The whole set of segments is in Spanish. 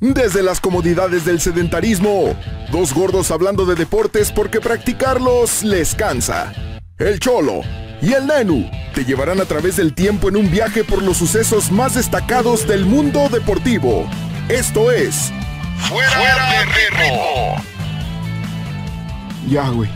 Desde las comodidades del sedentarismo, dos gordos hablando de deportes porque practicarlos les cansa. El Cholo y el Nenu te llevarán a través del tiempo en un viaje por los sucesos más destacados del mundo deportivo. Esto es Fuera, de ritmo. Ya, güey.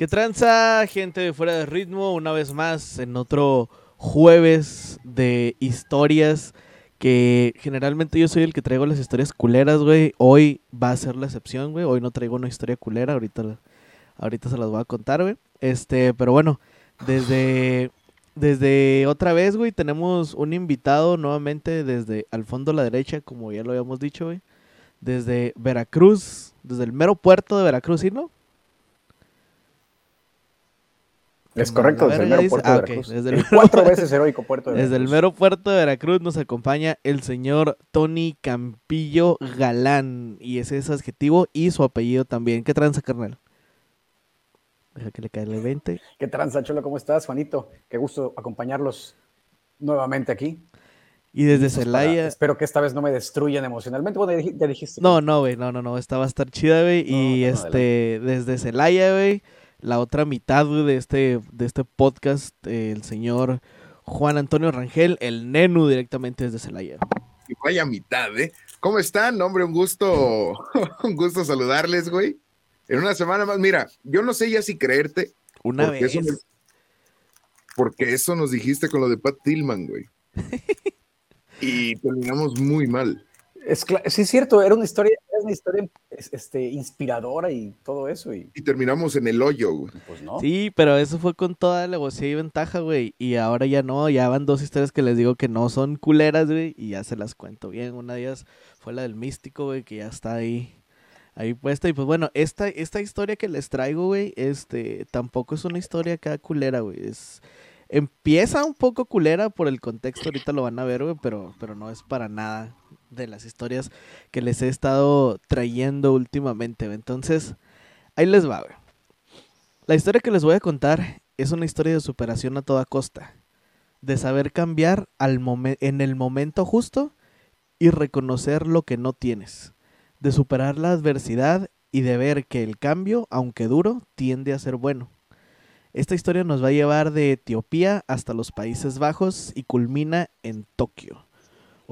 ¿Qué tranza, gente de fuera de ritmo? Una vez más en otro jueves de historias que generalmente yo soy el que traigo las historias culeras, güey. Hoy va a ser la excepción, güey. Hoy no traigo una historia culera, ahorita, ahorita se las voy a contar, güey. Este, pero bueno, desde, desde otra vez, güey, tenemos un invitado nuevamente desde al fondo a la derecha, como ya lo habíamos dicho, güey. Desde Veracruz, desde el mero puerto de Veracruz, ¿sí, no? Es correcto, desde el mero puerto de Ah, Veracruz. desde el cuatro veces heroico puerto de Desde el Veracruz. mero puerto de Veracruz nos acompaña el señor Tony Campillo Galán. Y ese es su adjetivo y su apellido también. ¿Qué tranza, carnal? Deja que le caiga el 20. ¿Qué tranza, Cholo? ¿Cómo estás, Juanito? Qué gusto acompañarlos nuevamente aquí. Y desde Celaya. Espero que esta vez no me destruyan emocionalmente. Bueno, ya dij- ya dijiste. No, no, güey, no, no, no. Esta va a estar chida, güey. y No, no, este, desde Celaya, güey. La otra mitad, güey, de este, de este podcast, eh, el señor Juan Antonio Rangel, el Nenu directamente desde Celaya. Y vaya mitad, ¿eh? ¿Cómo están? Hombre, un gusto, un gusto saludarles, güey. En una semana más, mira, yo no sé ya si creerte, Una porque vez. eso, me- porque eso nos dijiste con lo de Pat Tillman, güey. y terminamos muy mal. Es sí, es cierto, era una historia, una historia es- este, inspiradora y todo eso. Y Y terminamos en el hoyo, güey. pues no. Sí, pero eso fue con toda alevosía y ventaja, güey. Y ahora ya no, ya van dos historias que les digo que no son culeras, güey. Y ya se las cuento bien. Una de ellas fue la del místico, güey, que ya está ahí, ahí puesta. Y pues bueno, esta, esta historia que les traigo, güey, este, tampoco es una historia acá culera, güey. Es, empieza un poco culera por el contexto, ahorita lo van a ver, güey, pero, pero no es para nada de las historias que les he estado trayendo últimamente. Entonces, ahí les va. La historia que les voy a contar es una historia de superación a toda costa, de saber cambiar al en el momento justo y reconocer lo que no tienes, de superar la adversidad y de ver que el cambio, aunque duro, tiende a ser bueno. Esta historia nos va a llevar de Etiopía hasta los Países Bajos y culmina en Tokio.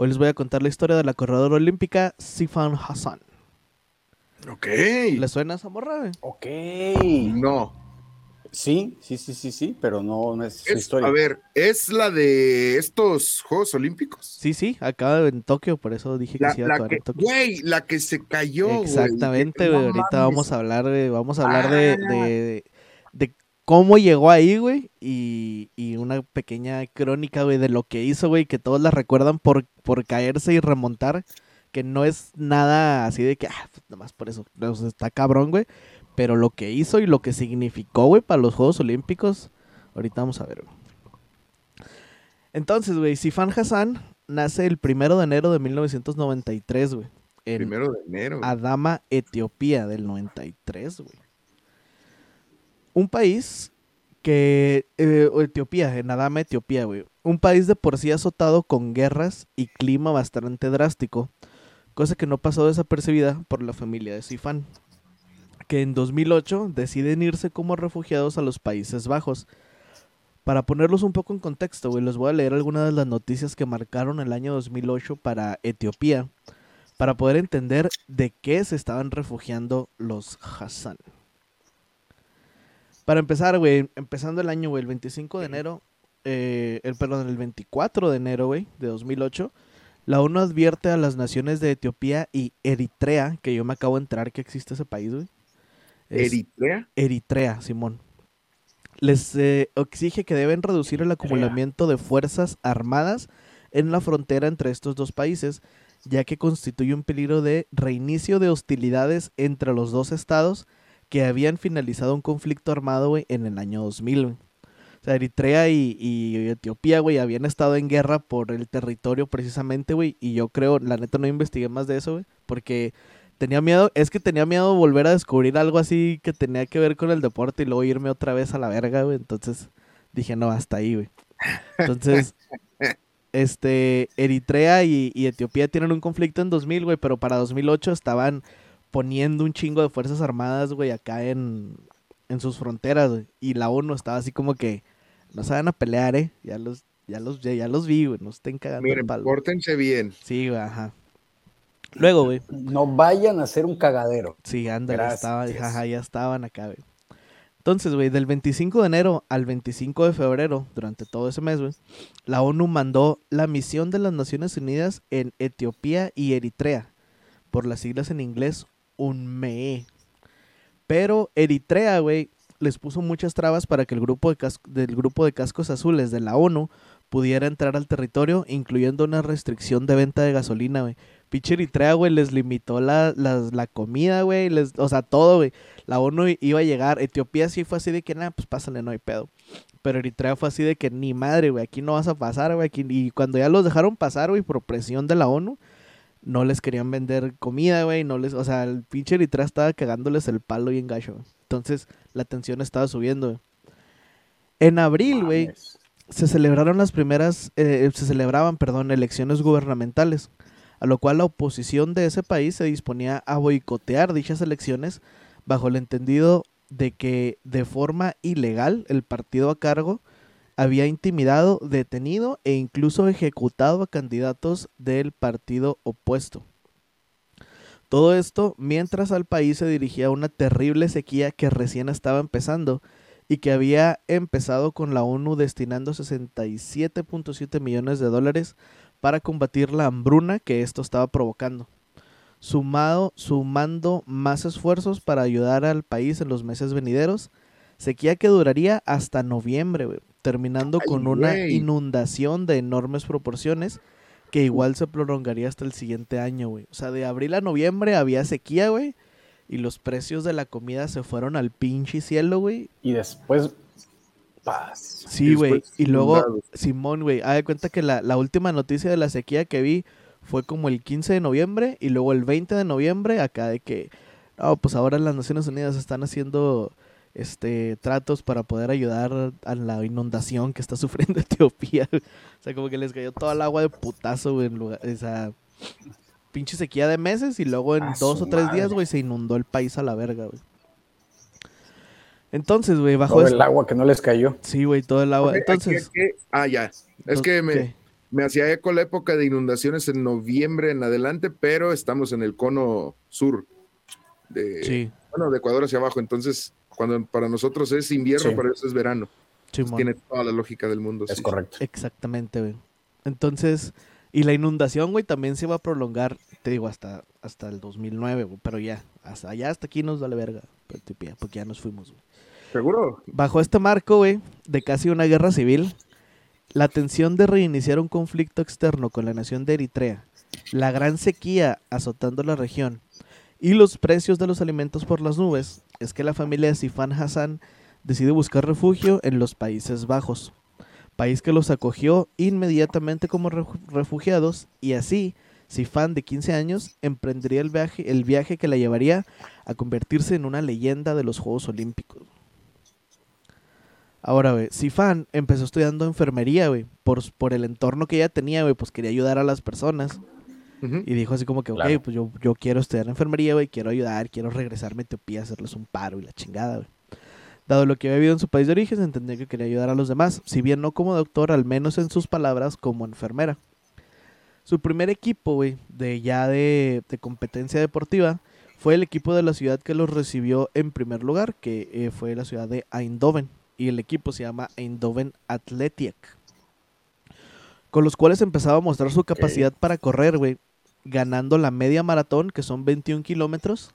Hoy les voy a contar la historia de la corredora olímpica Sifan Hassan. Ok. ¿Les suena esa morra? Ok. No. Sí, sí, sí, sí, sí, pero no, no es su Es- historia. a ver, ¿es la de estos Juegos Olímpicos? Sí, sí, acaba en Tokio, por eso dije que La, sí iba a la acabar que, en Tokio. güey, la que se cayó. Exactamente, güey. Ahorita vamos a hablar de, vamos a hablar de, Ah. de, de cómo llegó ahí, güey. Y, y una pequeña crónica, güey, de lo que hizo, güey, que todos la recuerdan por, por caerse y remontar. Que no es nada así de que, ah, pues, nada más por eso. sea, está cabrón, güey. Pero lo que hizo y lo que significó, güey, para los Juegos Olímpicos, ahorita vamos a ver, güey. Entonces, güey, Sifan Hassan nace el primero de enero de 1993, güey. en- Primero de enero. güey. Adama, Etiopía, del 93, güey. Un país que... eh, Etiopía, en Adama, Etiopía, güey. Un país de por sí azotado con guerras y clima bastante drástico, cosa que no pasó desapercibida por la familia de Sifan, que en 2008 deciden irse como refugiados a los Países Bajos. Para ponerlos un poco en contexto, güey, les voy a leer algunas de las noticias que marcaron el año 2008 para Etiopía para poder entender de qué se estaban refugiando los Hassan. Para empezar, güey, empezando el año, güey, el 25 de enero, eh, el, perdón, el 24 de enero, güey, de 2008, la ONU advierte a las naciones de Etiopía y Eritrea, que yo me acabo de enterar que existe ese país, güey. Es Eritrea. Eritrea, Simón. Les eh, exige que deben reducir el acumulamiento de fuerzas armadas en la frontera entre estos dos países, ya que constituye un peligro de reinicio de hostilidades entre los dos estados que habían finalizado un conflicto armado, güey, en el año 2000. güey. O sea, Eritrea y, y Etiopía, güey, habían estado en guerra por el territorio precisamente, güey, y yo creo, la neta no investigué más de eso, güey, porque tenía miedo, es que tenía miedo de volver a descubrir algo así que tenía que ver con el deporte y luego irme otra vez a la verga, güey, entonces Dije, no, hasta ahí, güey. Entonces, este, Eritrea y, y Etiopía tienen un conflicto en 2000, güey, pero para 2008 estaban poniendo un chingo de fuerzas armadas, güey, acá en, en sus fronteras, güey. Y la ONU estaba así como que, no se van a pelear, eh. Ya los, ya los, ya, ya los vi, güey, no estén cagando el Miren, palo. pórtense bien. Sí, güey, ajá. Luego, güey, No vayan a hacer un cagadero. sí, ándale, Gracias. estaba, ajá, ya estaban acá, güey. Entonces, güey, del 25 de enero al 25 de febrero, durante todo ese mes, güey, la ONU mandó la misión de las Naciones Unidas en Etiopía y Eritrea, por las siglas en inglés UNME. Pero Eritrea, güey, les puso muchas trabas para que el grupo de del grupo de cascos azules de la ONU pudiera entrar al territorio, incluyendo una restricción de venta de gasolina, güey. Pinche Eritrea, güey, les limitó la, la comida, güey, o sea, todo, güey. La ONU iba a llegar, Etiopía sí fue así de que, nada, pues pásale, no hay pedo. Pero Eritrea fue así de que, ni madre, güey, aquí no vas a pasar, güey. Y cuando ya los dejaron pasar, güey, por presión de la ONU, no les querían vender comida, güey, no les, o sea, el pinche Eritrea estaba cagándoles el palo y gacho, güey. Entonces, la tensión estaba subiendo. En abril, güey, se celebraron las primeras, eh, se celebraban, perdón, elecciones gubernamentales, a lo cual la oposición de ese país se disponía a boicotear dichas elecciones bajo el entendido de que de forma ilegal el partido a cargo había intimidado, detenido e incluso ejecutado a candidatos del partido opuesto. Todo esto mientras al país se dirigía una terrible sequía que recién estaba empezando y que había empezado con la ONU destinando 67.7 millones de dólares para combatir la hambruna que esto estaba provocando. Sumado, sumando más esfuerzos para ayudar al país en los meses venideros, sequía que duraría hasta noviembre, terminando Ay, con una inundación de enormes proporciones que igual se prolongaría hasta el siguiente año, güey. O sea, de abril a noviembre había sequía, güey, y los precios de la comida se fueron al pinche cielo, güey, Y después, paz. Sí, güey. Y luego. Simón, güey, haz de cuenta que la, la última noticia de la sequía que vi fue como el 15 de noviembre y luego el 20 de noviembre acá de que, no, pues ahora las Naciones Unidas están haciendo este tratos para poder ayudar a la inundación que está sufriendo Etiopía. o sea, como que les cayó toda el agua de putazo, güey, en lugar, esa pinche sequía de meses y luego en A dos o tres días, güey, se inundó el país a la verga, güey. Entonces, güey, bajo Todo esto- el agua que no les cayó. Sí, güey, todo el agua. Aquí- Entonces, aquí- ah, ya. Es entonces, que me, ¿qué? me hacía eco la época de inundaciones en noviembre en adelante, pero estamos en el cono sur de, Sí, bueno, de Ecuador hacia abajo. Entonces, cuando para nosotros es invierno, Sí. para ellos es verano. Tiene toda la lógica del mundo. Es sí. correcto. Exactamente, güey. Entonces, y la inundación, güey, también se va a prolongar, te digo, hasta, hasta el 2009, güey. Pero ya, hasta allá, hasta aquí nos vale verga, porque ya nos fuimos, güey. ¿Seguro? Bajo este marco, güey, de casi una guerra civil, la tensión de reiniciar un conflicto externo con la nación de Eritrea, la gran sequía azotando la región y los precios de los alimentos por las nubes, es que la familia de Sifan Hassan decide buscar refugio en los Países Bajos, país que los acogió inmediatamente como refu- refugiados y así Sifan de 15 años emprendería el viaje, el viaje que la llevaría a convertirse en una leyenda de los Juegos Olímpicos. Ahora, güey, Sifan empezó estudiando enfermería, güey, por, por el entorno que ella tenía, güey, pues quería ayudar a las personas. Y dijo así como que, ok, Claro. pues yo, yo quiero estudiar enfermería, güey, quiero ayudar, quiero regresarme a Etiopía, hacerles un paro y la chingada, güey. Dado lo que había vivido en su país de origen, entendía que quería ayudar a los demás, si bien no como doctor, al menos en sus palabras, como enfermera. Su primer equipo, güey, de ya de, de competencia deportiva, fue el equipo de la ciudad que los recibió en primer lugar, que eh, fue la ciudad de Eindhoven. Y el equipo se llama Eindhoven Athletic. Con los cuales empezaba a mostrar su capacidad para correr, güey. Ganando la media maratón, que son 21 kilómetros,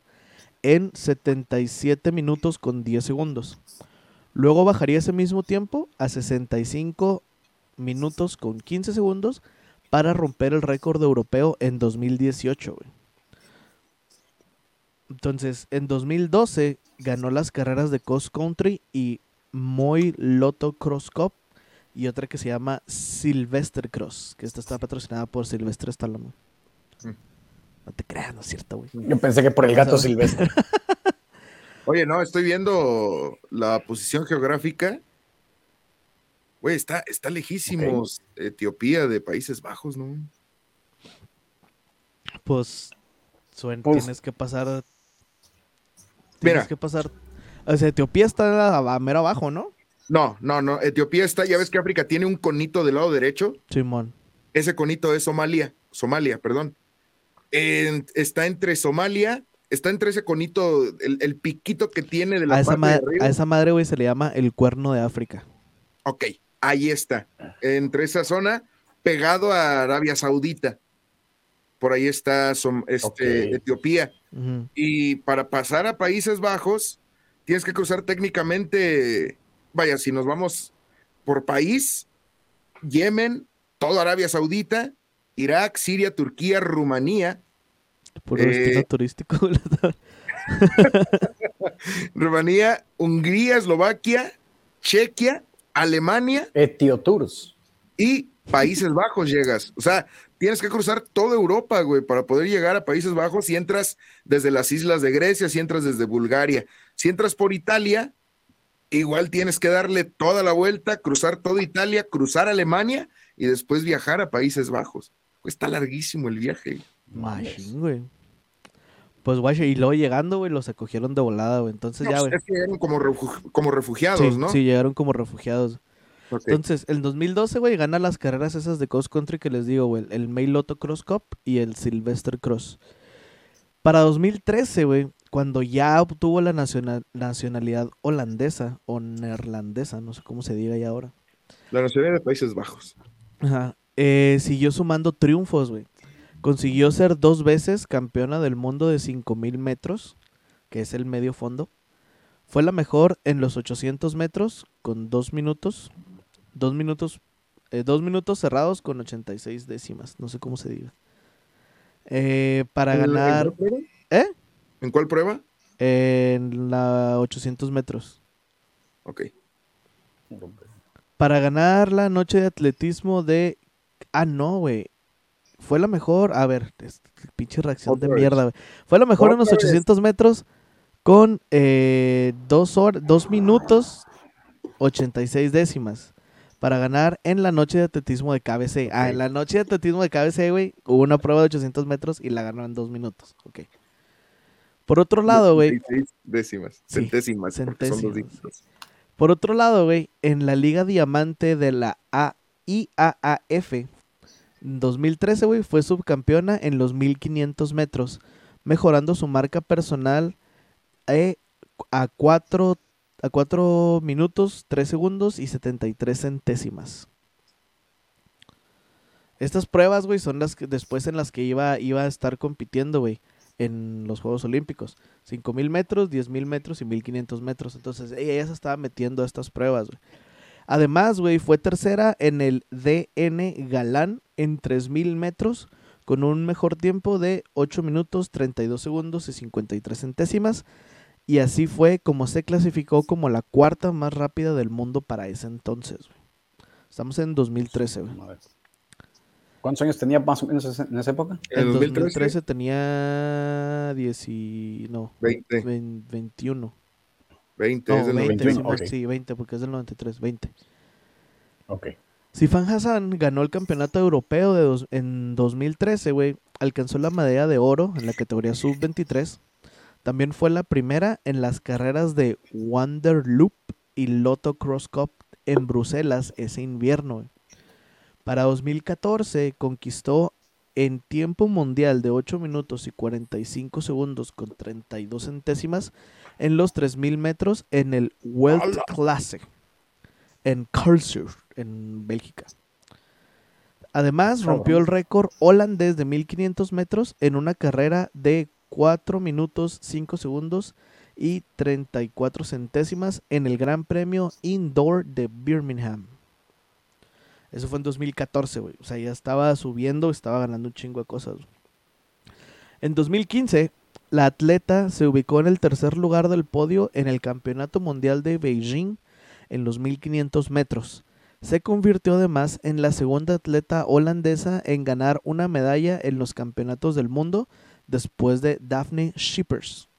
en 77 minutos con 10 segundos. Luego bajaría ese mismo tiempo a 65 minutos con 15 segundos para romper el récord europeo en 2018, güey. Entonces, en 2012 ganó las carreras de Cross Country y Moy Lotto Cross Cup y otra que se llama Sylvester Cross, que esta está patrocinada por Sylvester Stallone. No te creas, no es cierto, güey. Yo pensé que por el gato silvestre. Oye, no, estoy viendo la posición geográfica Güey, está, está lejísimos Etiopía de Países Bajos, ¿no? Pues, suen- Pues- tienes que pasar. Mira. Tienes que pasar. O sea, Etiopía está a, a mero abajo, ¿no? No, no, no. Etiopía está, ya ves que África tiene un conito del lado derecho. Simón. Ese conito es Somalia, Somalia, perdón. En- está entre Somalia, está entre ese conito, el, el piquito que tiene de la A esa, de arriba. a esa madre, güey, se le llama el cuerno de África. Ok, ahí está. Entre esa zona, pegado a Arabia Saudita. Por ahí está Som- este. Etiopía. Y para pasar a Países Bajos, tienes que cruzar técnicamente, vaya, si nos vamos por país, Yemen, toda Arabia Saudita, Irak, Siria, Turquía, Rumanía, Puro Eh, destino turístico. güey. Rumanía, Hungría, Eslovaquia, Chequia, Alemania Etiotours. y Países Bajos llegas. O sea, tienes que cruzar toda Europa, güey, para poder llegar a Países Bajos si entras desde las islas de Grecia, si entras desde Bulgaria. Si entras por Italia, igual tienes que darle toda la vuelta, cruzar toda Italia, cruzar Alemania y después viajar a Países Bajos. Está larguísimo el viaje. Machín, güey. Pues, guay, y luego llegando, güey, los acogieron de volada, güey. Entonces, No, ya, pues, güey. es que eran como, como refugiados, Sí, ¿no? sí, llegaron como refugiados. Entonces, el 2012, güey, gana las carreras esas de cross country que les digo, güey. El Mail Lotto Cross Cup y el Sylvester Cross. Para 2013, güey, cuando ya obtuvo la nacional- nacionalidad holandesa o neerlandesa, no sé cómo se diga ya ahora. La nacionalidad de Países Bajos. Ajá. Eh, siguió sumando triunfos, güey. Consiguió ser dos veces campeona del mundo de 5000 metros, que es el medio fondo. Fue la mejor en los 800 metros con dos minutos. Dos minutos, eh, dos minutos cerrados con 86 décimas. No sé cómo se diga. Eh, para ¿En- en ganar prueba? ¿Eh? ¿En cuál prueba? en la 800 metros. Ok. Para ganar la noche de atletismo de... Ah, no, güey. Fue la mejor... A ver, pinche reacción de vez. mierda, güey. Fue la mejor en los Otra vez. 800 metros con eh, dos, hor- dos minutos 86 décimas. Para ganar en la noche de atletismo de KBC. Ah, en la noche de atletismo de KBC, güey, hubo una prueba de 800 metros y la ganó en dos minutos. Ok. Por otro lado, güey, 16 décimas, Sí, centésimas, son dos. Por otro lado, güey, en la Liga Diamante de la A- IAAF, en 2013, güey, fue subcampeona en los 1500 metros, mejorando su marca personal eh, a 4 a 4 minutos, 3 segundos y 73 centésimas. Estas pruebas, güey, son las que después en las que iba, iba a estar compitiendo, güey, en los Juegos Olímpicos. 5000 metros, 10000 metros y 1500 metros. Entonces, ella se estaba metiendo a estas pruebas, güey. Además, güey, fue tercera en el DN Galán en 3000 metros con un mejor tiempo de 8 minutos, 32 segundos y 53 centésimas. Y así fue como se clasificó como la cuarta más rápida del mundo para ese entonces, güey. Estamos en 2013, güey. ¿Cuántos años tenía más o menos en esa época? En En el 2013, 2013, tenía 10 y... no, 20, 20 21. 20, No, es del 20, 21, Simón, ok. sí, 20, porque es del 93, 20. Ok. Sifan Hassan ganó el campeonato europeo de dos- en 2013, güey. Alcanzó la medalla de oro en la categoría sub-23. También fue la primera en las carreras de Wanderloop y Lotto Cross Cup en Bruselas ese invierno. güey. Para 2014 conquistó en tiempo mundial de 8 minutos y 45 segundos con 32 centésimas en los 3000 metros en el World ¡Hala! Classic en Karlsruhe, en Bélgica. Además, rompió el récord holandés de 1500 metros en una carrera de 4 minutos 5 segundos y 34 centésimas en el Gran Premio Indoor de Birmingham. Eso fue en 2014, güey. O sea, ya estaba subiendo, estaba ganando un chingo de cosas. En 2015, la atleta se ubicó en el tercer lugar del podio en el Campeonato Mundial de Beijing en los 1500 metros. Se convirtió además en la segunda atleta holandesa en ganar una medalla en los campeonatos del mundo después de Daphne Schippers.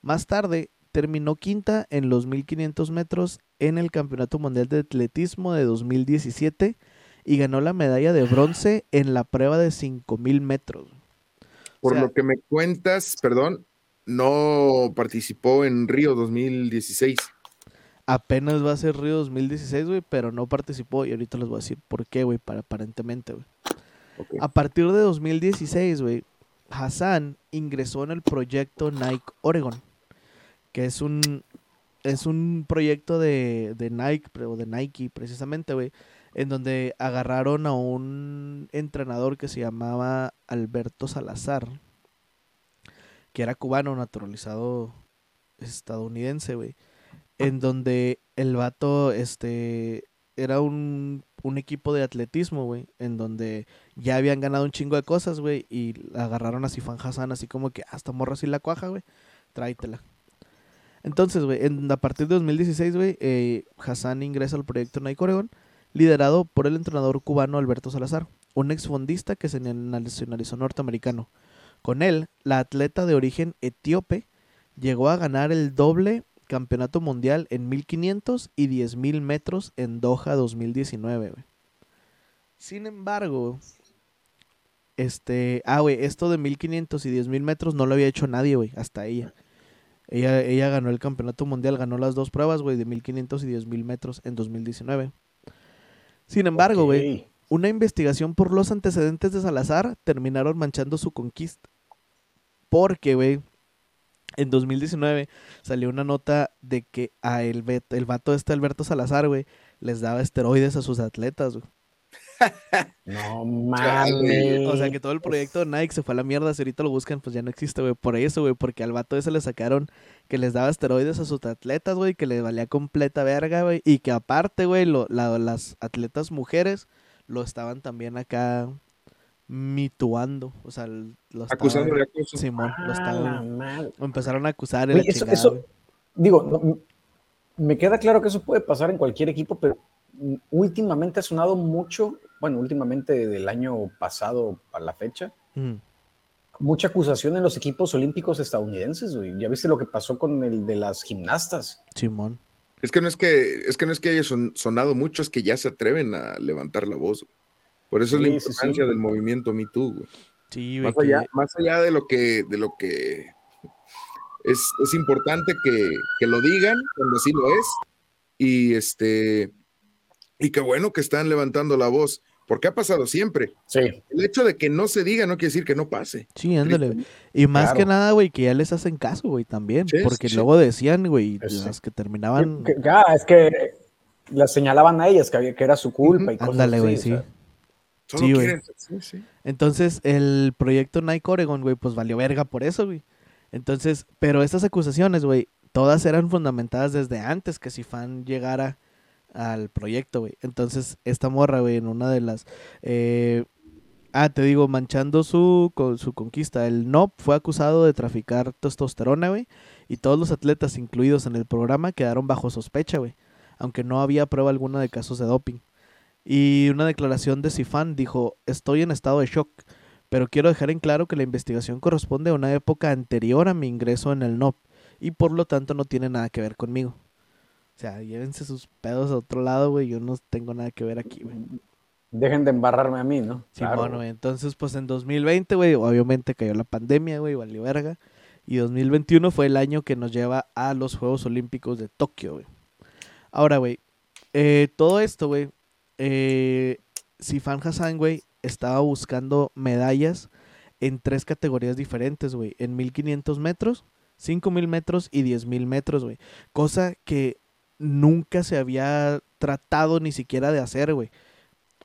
Más tarde terminó quinta en los 1500 metros en el Campeonato Mundial de Atletismo de 2017 y ganó la medalla de bronce en la prueba de 5000 metros. Por sea- lo que me cuentas, perdón, no participó en Río 2016. Apenas va a ser Río 2016, güey, pero no participó y ahorita les voy a decir por qué, güey, para aparentemente, güey. A partir de 2016, güey, Hassan ingresó en el proyecto Nike Oregon, que es un es un proyecto de, de Nike, pero de Nike precisamente, güey, en donde agarraron a un entrenador que se llamaba Alberto Salazar, que era cubano naturalizado estadounidense, güey, en donde el vato, este, era un, un equipo de atletismo, güey, en donde ya habían ganado un chingo de cosas, güey, y agarraron a Sifan Hassan así como que hasta morra así la cuaja, güey, tráetela. Entonces, güey, a partir de 2016, güey, eh, Hassan ingresa al proyecto Nike Oregon, liderado por el entrenador cubano Alberto Salazar, un exfondista que se nacionalizó norteamericano. Con él, la atleta de origen etíope llegó a ganar el doble campeonato mundial en 1500 y 10000 metros en Doha 2019, güey. Sin embargo, este, ah, güey, esto de 1500 y 10000 metros no lo había hecho nadie, güey, hasta ella. Ella, ella ganó el campeonato mundial, ganó las dos pruebas, güey, de 1500 y 10000 metros en 2019. Sin embargo, güey, una investigación por los antecedentes de Salazar terminaron manchando su conquista. Porque, güey, en 2019 salió una nota de que a el, el vato este Alberto Salazar, güey, les daba esteroides a sus atletas, güey. No mames. O sea que todo el proyecto de Nike se fue a la mierda. Si ahorita lo buscan, pues ya no existe, güey. Por eso, güey. Porque al vato ese le sacaron que les daba esteroides a sus atletas, güey. Que les valía completa verga, güey. Y que aparte, güey, lo- la- las atletas mujeres lo estaban también acá mituando. O sea, lo estaban- Acusando de acoso. Simón, lo Ah, estaban. empezaron a acusar Oye, la eso- chingada, eso- güey. Digo, no, me queda claro que eso puede pasar en cualquier equipo, pero últimamente ha sonado mucho, bueno, últimamente del año pasado a la fecha, Ujú. mucha acusación en los equipos olímpicos estadounidenses, güey. Ya viste lo que pasó con el de las gimnastas. Simón. Es que no es que, es que no es que haya son- sonado mucho, es que ya se atreven a levantar la voz. güey. Por eso es la Sí, sí, importancia sí. del movimiento Me Too, güey. Sí, güey. Más allá, que- más allá de lo que, de lo que es, es importante que, que lo digan cuando así lo es. Y este, y qué bueno que están levantando la voz, porque ha pasado siempre. Sí. El hecho de que no se diga no quiere decir que no pase. Sí, ándale. Y más que nada, güey, que ya les hacen caso, güey, también. Sí, porque sí. luego decían, güey, Sí. las que terminaban. Ah, es que las señalaban a ellas que, había- que era su culpa y cosas Ándale, güey, sí. o sea, Solo Sí, güey. quieren- sí, sí. Entonces, el proyecto Nike Oregon, güey, pues valió verga por eso, güey. Entonces, pero estas acusaciones, güey, todas eran fundamentadas desde antes que Sifan llegara al proyecto, güey. Entonces, esta morra, güey, en una de las... eh, ah, te digo, manchando su, con, su conquista. El NOP fue acusado de traficar testosterona, güey. Y todos los atletas incluidos en el programa quedaron bajo sospecha, güey. Aunque no había prueba alguna de casos de doping. Y una declaración de Sifan dijo, estoy en estado de shock, pero quiero dejar en claro que la investigación corresponde a una época anterior a mi ingreso en el NOP y por lo tanto no tiene nada que ver conmigo. O sea, llévense sus pedos a otro lado, güey, yo no tengo nada que ver aquí, güey. Dejen de embarrarme a mí, ¿no? Simón, Claro. güey. Entonces, pues en 2020, güey, obviamente cayó la pandemia, güey, valió verga. Y 2021 fue el año que nos lleva a los Juegos Olímpicos de Tokio, güey. Ahora, güey, eh, todo esto, güey, eh, Sifan Hassan, güey, estaba buscando medallas en tres categorías diferentes, güey. En 1500 metros, 5000 metros y 10000 metros, güey. Cosa que nunca se había tratado ni siquiera de hacer, güey.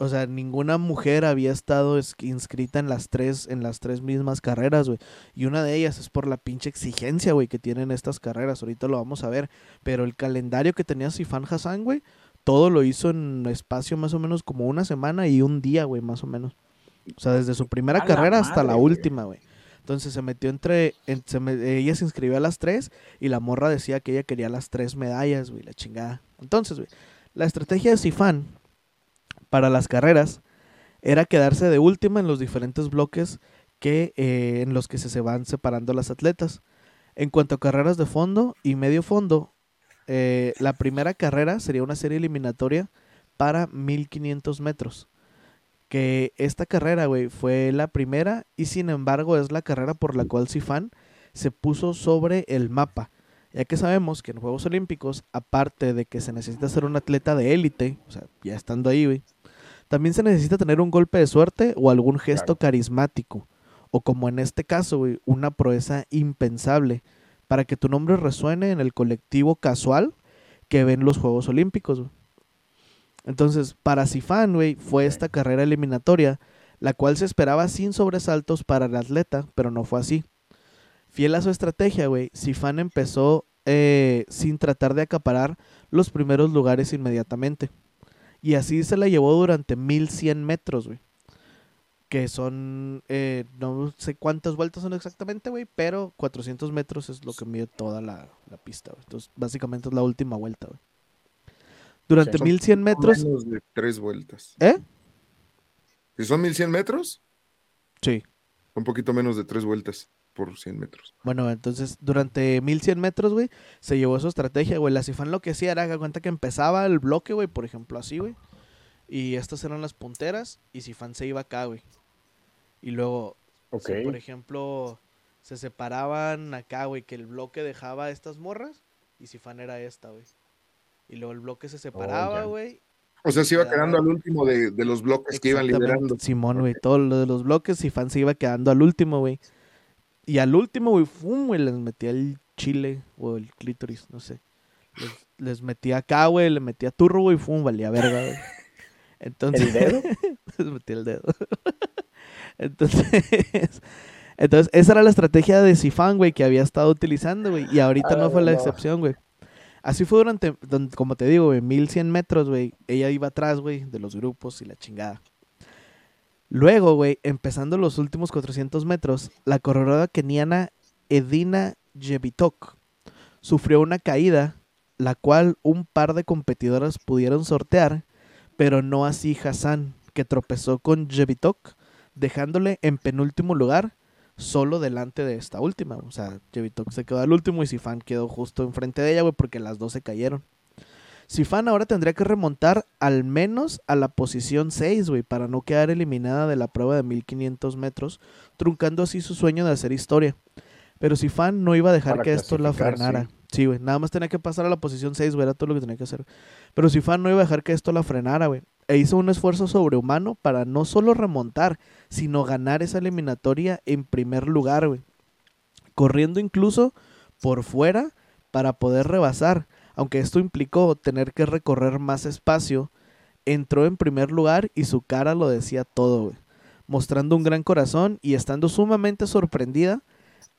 O sea, ninguna mujer había estado es- inscrita en las tres, en las tres mismas carreras, güey. Y una de ellas es por la pinche exigencia, güey, que tienen estas carreras. Ahorita lo vamos a ver. Pero el calendario que tenía Sifan Hassan, güey, todo lo hizo en espacio más o menos como una semana y un día, güey, más o menos. O sea, desde su primera la carrera hasta la güey. última, güey. Entonces se metió entre, en- se me- ella se inscribió a las tres y la morra decía que ella quería las tres medallas, güey, la chingada. Entonces, güey, la estrategia de Sifan para las carreras era quedarse de última en los diferentes bloques que eh, en los que se, se van separando las atletas. En cuanto a carreras de fondo y medio fondo, eh, la primera carrera sería una serie eliminatoria para 1500 metros. Que esta carrera, güey, fue la primera y sin embargo es la carrera por la cual Sifan se puso sobre el mapa. Ya que sabemos que en Juegos Olímpicos, aparte de que se necesita ser un atleta de élite, o sea, ya estando ahí, güey, también se necesita tener un golpe de suerte o algún gesto carismático. O como en este caso, güey, una proeza impensable para que tu nombre resuene en el colectivo casual que ven los Juegos Olímpicos. güey. Entonces, para Sifan, güey, fue esta carrera eliminatoria, la cual se esperaba sin sobresaltos para el atleta, pero no fue así. Fiel a su estrategia, güey, Sifan empezó eh, sin tratar de acaparar los primeros lugares inmediatamente. Y así se la llevó durante 1100 metros, güey. Que son, eh, no sé cuántas vueltas son exactamente, güey, pero 400 metros es lo que mide toda la, la pista, güey. Entonces, básicamente es la última vuelta, güey. Durante Sí. 1100 metros, Menos de tres vueltas. ¿eh? Si son 1100 metros, Sí. un poquito menos de tres vueltas por 100 metros. Bueno, entonces durante 1100 metros, güey, se llevó su estrategia, güey. La Cifán lo que hacía era, haga cuenta que empezaba el bloque, güey, por ejemplo, así, güey. Y estas eran las punteras y Cifán se iba acá, güey. Y luego, Ok. si, por ejemplo, se separaban acá, güey, que el bloque dejaba estas morras y Cifán era esta, güey. Y luego el bloque se separaba, ya. güey. O sea, se iba quedando al último de, de los bloques que iban liderando. Simón, güey, todo lo de los bloques, Cifán se iba quedando al último, güey. Y al último, güey, fum, güey, les metía el chile o el clítoris, no sé. Les, les metía acá, güey, le metía turro, güey, fum, valía verga, güey. Entonces, ¿El dedo? les metía el dedo. Entonces, entonces, esa era la estrategia de Sifán, güey, que había estado utilizando, güey. Y ahorita no Ah, fue la no. excepción, güey. Así fue durante, como te digo, güey, 1100 metros, güey. Ella iba atrás, güey, de los grupos y la chingada. Luego, güey, empezando los últimos 400 metros, la corredora keniana Edina Jebitok sufrió una caída, la cual un par de competidoras pudieron sortear, pero no así Hassan, que tropezó con Jebitok, dejándole en penúltimo lugar, solo delante de esta última. O sea, Jebitok se quedó al último y Sifan quedó justo enfrente de ella, güey, porque las dos se cayeron. Sifan ahora tendría que remontar al menos a la posición 6, güey, para no quedar eliminada de la prueba de 1500 metros, truncando así su sueño de hacer historia. Pero Sifan no iba a dejar Para que esto la frenara. sí. Sí, güey, nada más tenía que pasar a la posición 6, güey, era todo lo que tenía que hacer. Pero Sifan no iba a dejar que esto la frenara, güey. E hizo un esfuerzo sobrehumano para no solo remontar, sino ganar esa eliminatoria en primer lugar. Corriendo incluso por fuera para poder rebasar, aunque esto implicó tener que recorrer más espacio, entró en primer lugar y su cara lo decía todo. Mostrando un gran corazón y estando sumamente sorprendida,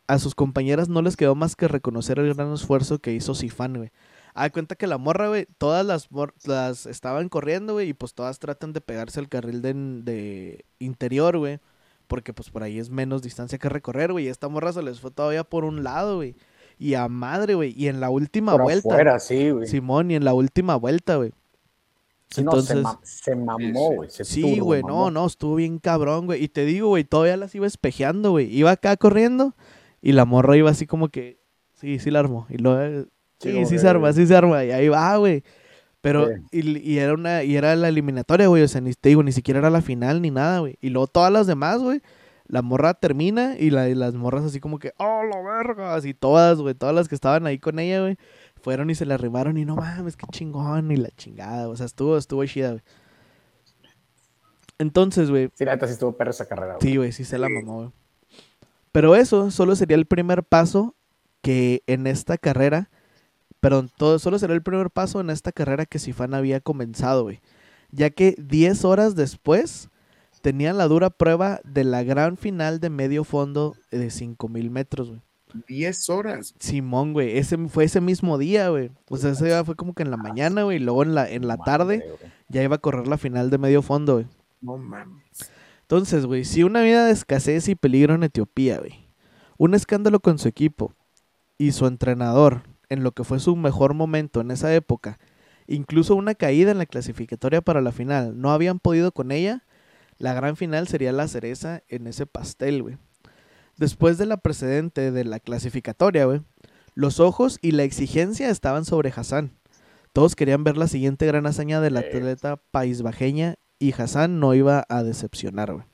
a sus compañeras no les quedó más que reconocer el gran esfuerzo que hizo Sifan. Haz cuenta que la morra, güey, todas las, mor- las estaban corriendo, güey, y pues todas tratan de pegarse al carril de, de interior, güey. Porque pues por ahí es menos distancia que recorrer, güey. Y esta morra se les fue todavía por un lado, güey. Y a madre, güey. Y en la última Por vuelta. afuera, sí, güey. Simón, y en la última vuelta, güey. Sí, no, se, entonces- ma- se mamó, güey. se Sí, güey, no, no, estuvo bien cabrón, güey. Y te digo, güey, todavía las iba espejeando, güey. Iba acá corriendo y la morra iba así como que, sí, sí la armó. Y luego, sí, sí, que- se arma, sí se arma. Y ahí va, güey. Pero, Sí. y, y era una, y era la eliminatoria, güey. O sea, ni te digo, ni siquiera era la final ni nada, güey. Y luego todas las demás, güey. La morra termina y, la, y las morras así como que, oh, la verga. Así todas, güey. Todas las que estaban ahí con ella, güey. Fueron y se la arrimaron y no mames, qué chingón. Y la chingada. O sea, estuvo, estuvo chida, güey. Entonces, güey, Sí, la neta sí estuvo perra esa carrera, güey. Sí, güey, sí se la mamó, güey. Pero eso solo sería el primer paso que en esta carrera, perdón, todo solo sería el primer paso en esta carrera que Sifan había comenzado, güey. Ya que 10 horas después tenían la dura prueba de la gran final de medio fondo de 5000 metros, güey. 10 horas. Simón, güey, ese fue ese mismo día, güey. O sea, ese día fue como que en la mañana, güey, y luego en la, en la tarde ya iba a correr la final de medio fondo, güey. No mames. Entonces, güey, si una vida de escasez y peligro en Etiopía, güey, un escándalo con su equipo y su entrenador en lo que fue su mejor momento en esa época, incluso una caída en la clasificatoria para la final, no habían podido con ella, la gran final sería la cereza en ese pastel, güey. Después de la precedente de la clasificatoria, güey, Los ojos y la exigencia estaban sobre Hassan. Todos querían ver la siguiente gran hazaña del atleta paisbajeña y Hassan no iba a decepcionar. güey.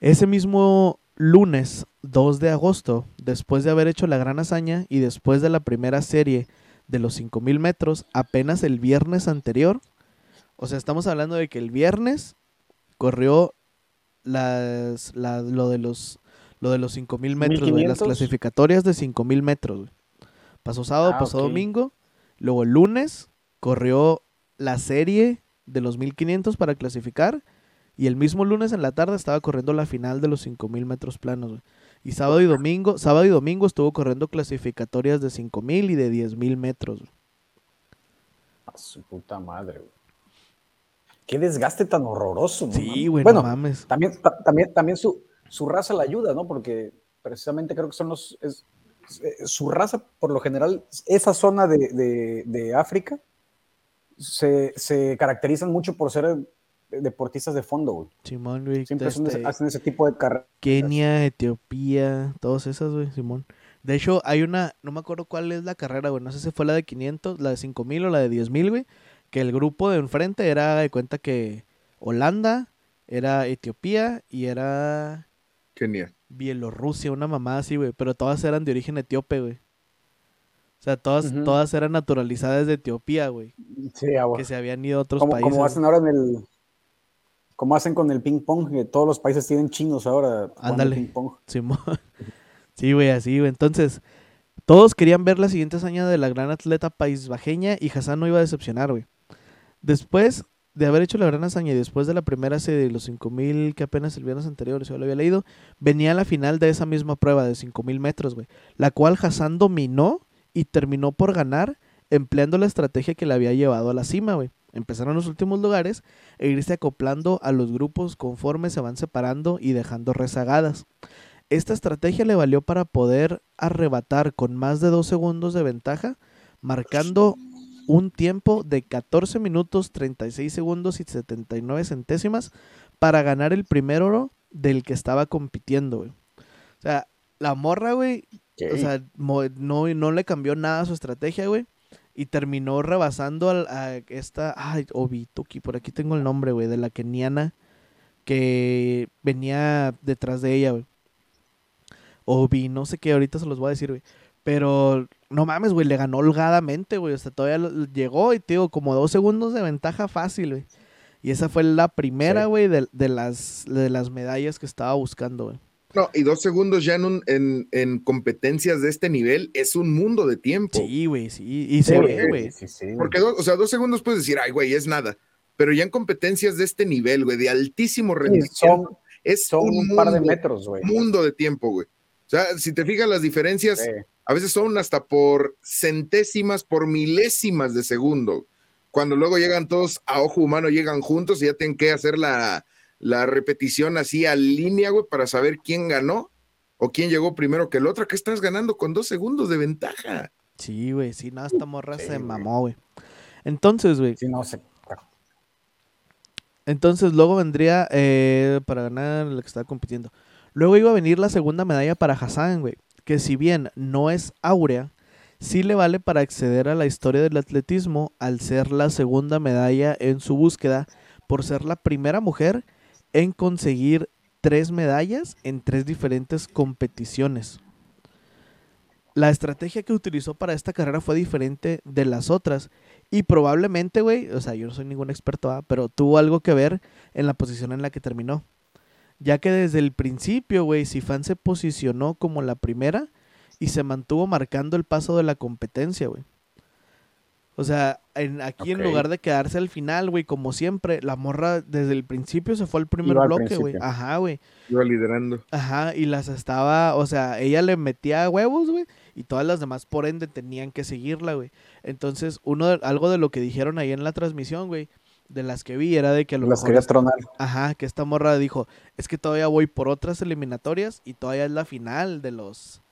Ese mismo lunes 2 de agosto, después de haber hecho la gran hazaña y después de la primera serie de los 5000 metros, apenas el viernes anterior, o sea, estamos hablando de que el viernes corrió las, la- lo de los lo de los 5000 metros, güey, las 1500. clasificatorias de 5000 metros. güey. Pasó sábado, Ah, pasó domingo, luego el lunes corrió la serie de los 1500 para clasificar y el mismo lunes en la tarde estaba corriendo la final de los 5000 metros planos. güey. Y sábado y domingo, sábado y domingo estuvo corriendo clasificatorias de 5000 y de 10000 metros. güey. A su puta madre, güey. Qué desgaste tan horroroso. ¿no, Sí, güey, Bueno, no mames. también, ta- también, también su, su raza la ayuda, ¿no? Porque precisamente creo que son los. es- su raza, por lo general, esa zona de, de- de África se, se caracterizan mucho por ser deportistas de fondo, güey. Simón, güey. Siempre son este, hacen ese tipo de carreras. Kenia, Etiopía, todas esas, güey, Simón. De hecho, hay una, no me acuerdo cuál es la carrera, güey, no sé si fue la de 500, la de 5000 o la de 10000, güey, que el grupo de enfrente era de cuenta que Holanda, era Etiopía y era Genial. Bielorrusia, una mamá así, güey, pero todas eran de origen etíope, güey. O sea, todas, todas eran naturalizadas de Etiopía, güey, Sí, agua. que se habían ido a otros Como, países. como hacen ahora en el. Como hacen con el ping pong, que todos los países tienen chinos ahora. Ándale. Ping pong. Sí, güey, así, güey. Entonces, todos querían ver la siguiente hazaña de la gran atleta paisbajeña y Hassan no iba a decepcionar, güey. Después de haber hecho la gran hazaña y después de la primera serie de los 5000 que apenas el viernes anterior yo lo había leído, venía la final de esa misma prueba de 5000 metros, güey. La cual Hassan dominó y terminó por ganar empleando la estrategia que le había llevado a la cima, güey. Empezaron los últimos lugares e irse acoplando a los grupos conforme se van separando y dejando rezagadas. Esta estrategia le valió para poder arrebatar con más de dos segundos de ventaja, marcando un tiempo de 14 minutos 36 segundos y 79 centésimas para ganar el primer oro del que estaba compitiendo, güey. O sea, la morra, güey, o sea, no, no le cambió nada a su estrategia, güey. Y terminó rebasando al- a esta. Ay, Obituki, por aquí tengo el nombre, güey, de la keniana que venía detrás de ella, güey. Obi, no sé qué, ahorita se los voy a decir, güey. Pero no mames, güey, le ganó holgadamente, güey. O sea, todavía lo- llegó y, te digo, como dos segundos de ventaja fácil, güey. Y esa fue la primera, Sí. güey, de, de las, de las medallas que estaba buscando, güey. No, y dos segundos ya en, un- en, en competencias de este nivel es un mundo de tiempo. Sí, güey, sí. Y se ve, güey. Sí, sí, sí. Porque, dos, o sea, dos segundos puedes decir, ay, güey, es nada. Pero ya en competencias de este nivel, güey, de altísimo Sí, rendimiento, son, es son un, un par de mundo- metros, güey. mundo de tiempo, güey. O sea, si te fijas las diferencias, Sí. a veces son hasta por centésimas, por milésimas de segundo. Cuando luego llegan todos a ojo humano, llegan juntos y ya tienen que hacer la, la repetición así a línea, güey, para saber quién ganó o quién llegó primero que el otro. ¿Qué estás ganando con dos segundos de ventaja? Sí, güey, sí, no, esta morra Sí, se mamó, güey. Entonces, güey, Sí, no sé. entonces luego vendría eh, para ganar el que estaba compitiendo. Luego iba a venir la segunda medalla para Hassan, güey, que si bien no es áurea, sí le vale para acceder a la historia del atletismo al ser la segunda medalla en su búsqueda por ser la primera mujer en conseguir tres medallas en tres diferentes competiciones. La estrategia que utilizó para esta carrera fue diferente de las otras y probablemente, güey, o sea, yo no soy ningún experto, pero tuvo algo que ver en la posición en la que terminó. Ya que desde el principio, güey, Sifan se posicionó como la primera y se mantuvo marcando el paso de la competencia, güey. O sea, en, aquí en lugar de quedarse al final, güey, como siempre, la morra desde el principio se fue al primer Iba bloque, güey. Ajá, güey. Iba liderando. Ajá, y las estaba, o sea, ella le metía huevos, güey, y todas las demás por ende tenían que seguirla, güey. Entonces, uno de- algo de lo que dijeron ahí en la transmisión, güey, de las que vi era de que a lo Las mejor quería es- tronar. ajá, que esta morra dijo, es que todavía voy por otras eliminatorias y todavía es la final de los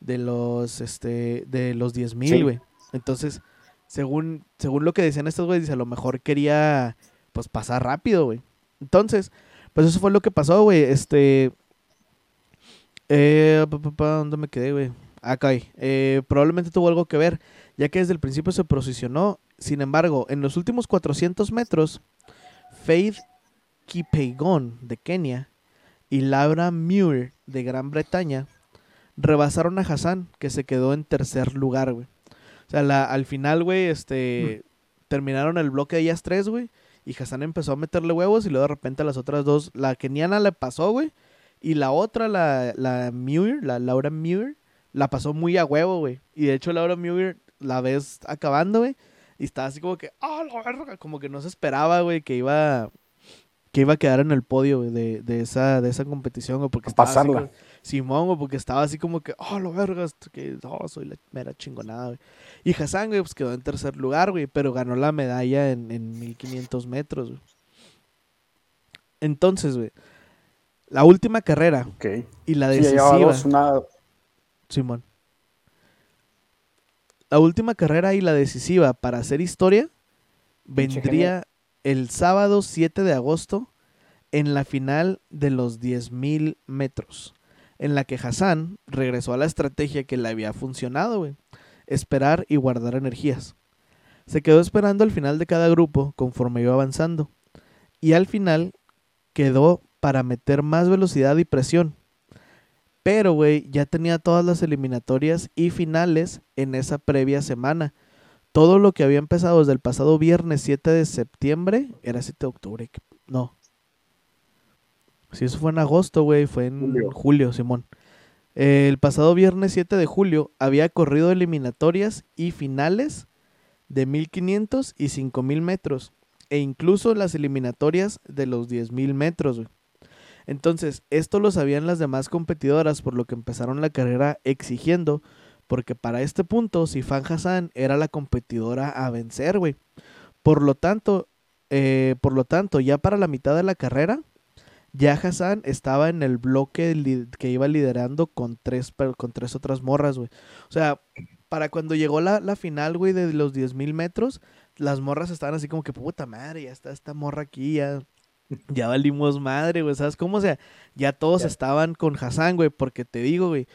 de los este de los 10.000, Sí. güey. Entonces, según según lo que decían estos güeyes, dice, a lo mejor quería pues pasar rápido, güey. Entonces, pues eso fue lo que pasó, güey. Este eh, pa, pa, pa, ¿dónde me quedé, güey? acá hay. Eh, probablemente tuvo algo que ver, ya que desde el principio se posicionó. Sin embargo, en los últimos 400 metros, Faith Kipeigon de Kenia y Laura Muir de Gran Bretaña rebasaron a Hassan, que se quedó en tercer lugar, güey. O sea, la- al final, güey, este, terminaron el bloque de ellas tres, güey. Y Hassan empezó a meterle huevos y luego de repente las otras dos, la keniana le pasó, güey. Y la otra, la, la Muir, la Laura Muir, la pasó muy a huevo, güey. Y de hecho Laura Muir la ves acabando, güey. Y estaba así como que, ah, la verga. Como que no se esperaba, güey, que iba, que iba a quedar en el podio, de, de esa, de esa competición, güey. Porque estaba pasarla. Simón, güey, porque estaba así como que, oh, lo vergas, que oh, soy la mera chingonada, güey. Y Hassan, güey, pues quedó en tercer lugar, güey, pero ganó la medalla en, en 1500 metros, güey. Entonces, güey, la última carrera Ok. y la decisiva, una- Simón. La última carrera y la decisiva para hacer historia vendría el sábado 7 de agosto en la final de los 10.000 metros, en la que Hassan regresó a la estrategia que le había funcionado, güey, esperar y guardar energías. Se quedó esperando al final de cada grupo conforme iba avanzando, y al final quedó para meter más velocidad y presión. Pero, güey, ya tenía todas las eliminatorias y finales en esa previa semana. Todo lo que había empezado desde el pasado viernes 7 de septiembre, era 7 de octubre, no. Si eso fue en agosto, güey, fue en julio, Julio. Simón. Eh, el pasado viernes 7 de julio había corrido eliminatorias y finales de 1500 y 5000 metros, e incluso las eliminatorias de los 10000 metros, güey. Entonces, esto lo sabían las demás competidoras, por lo que empezaron la carrera exigiendo, porque para este punto, Sifan Hassan era la competidora a vencer, güey. Por lo tanto, eh, por lo tanto, ya para la mitad de la carrera, ya Hassan estaba en el bloque que iba liderando con tres, con tres otras morras, güey. O sea, para cuando llegó la, la final, güey, de los 10.000 metros, las morras estaban así como que, puta madre, ya está esta morra aquí, ya, ya valimos madre, güey, ¿sabes cómo? O sea, ya todos Ya. estaban con Hassan, güey, porque te digo, güey,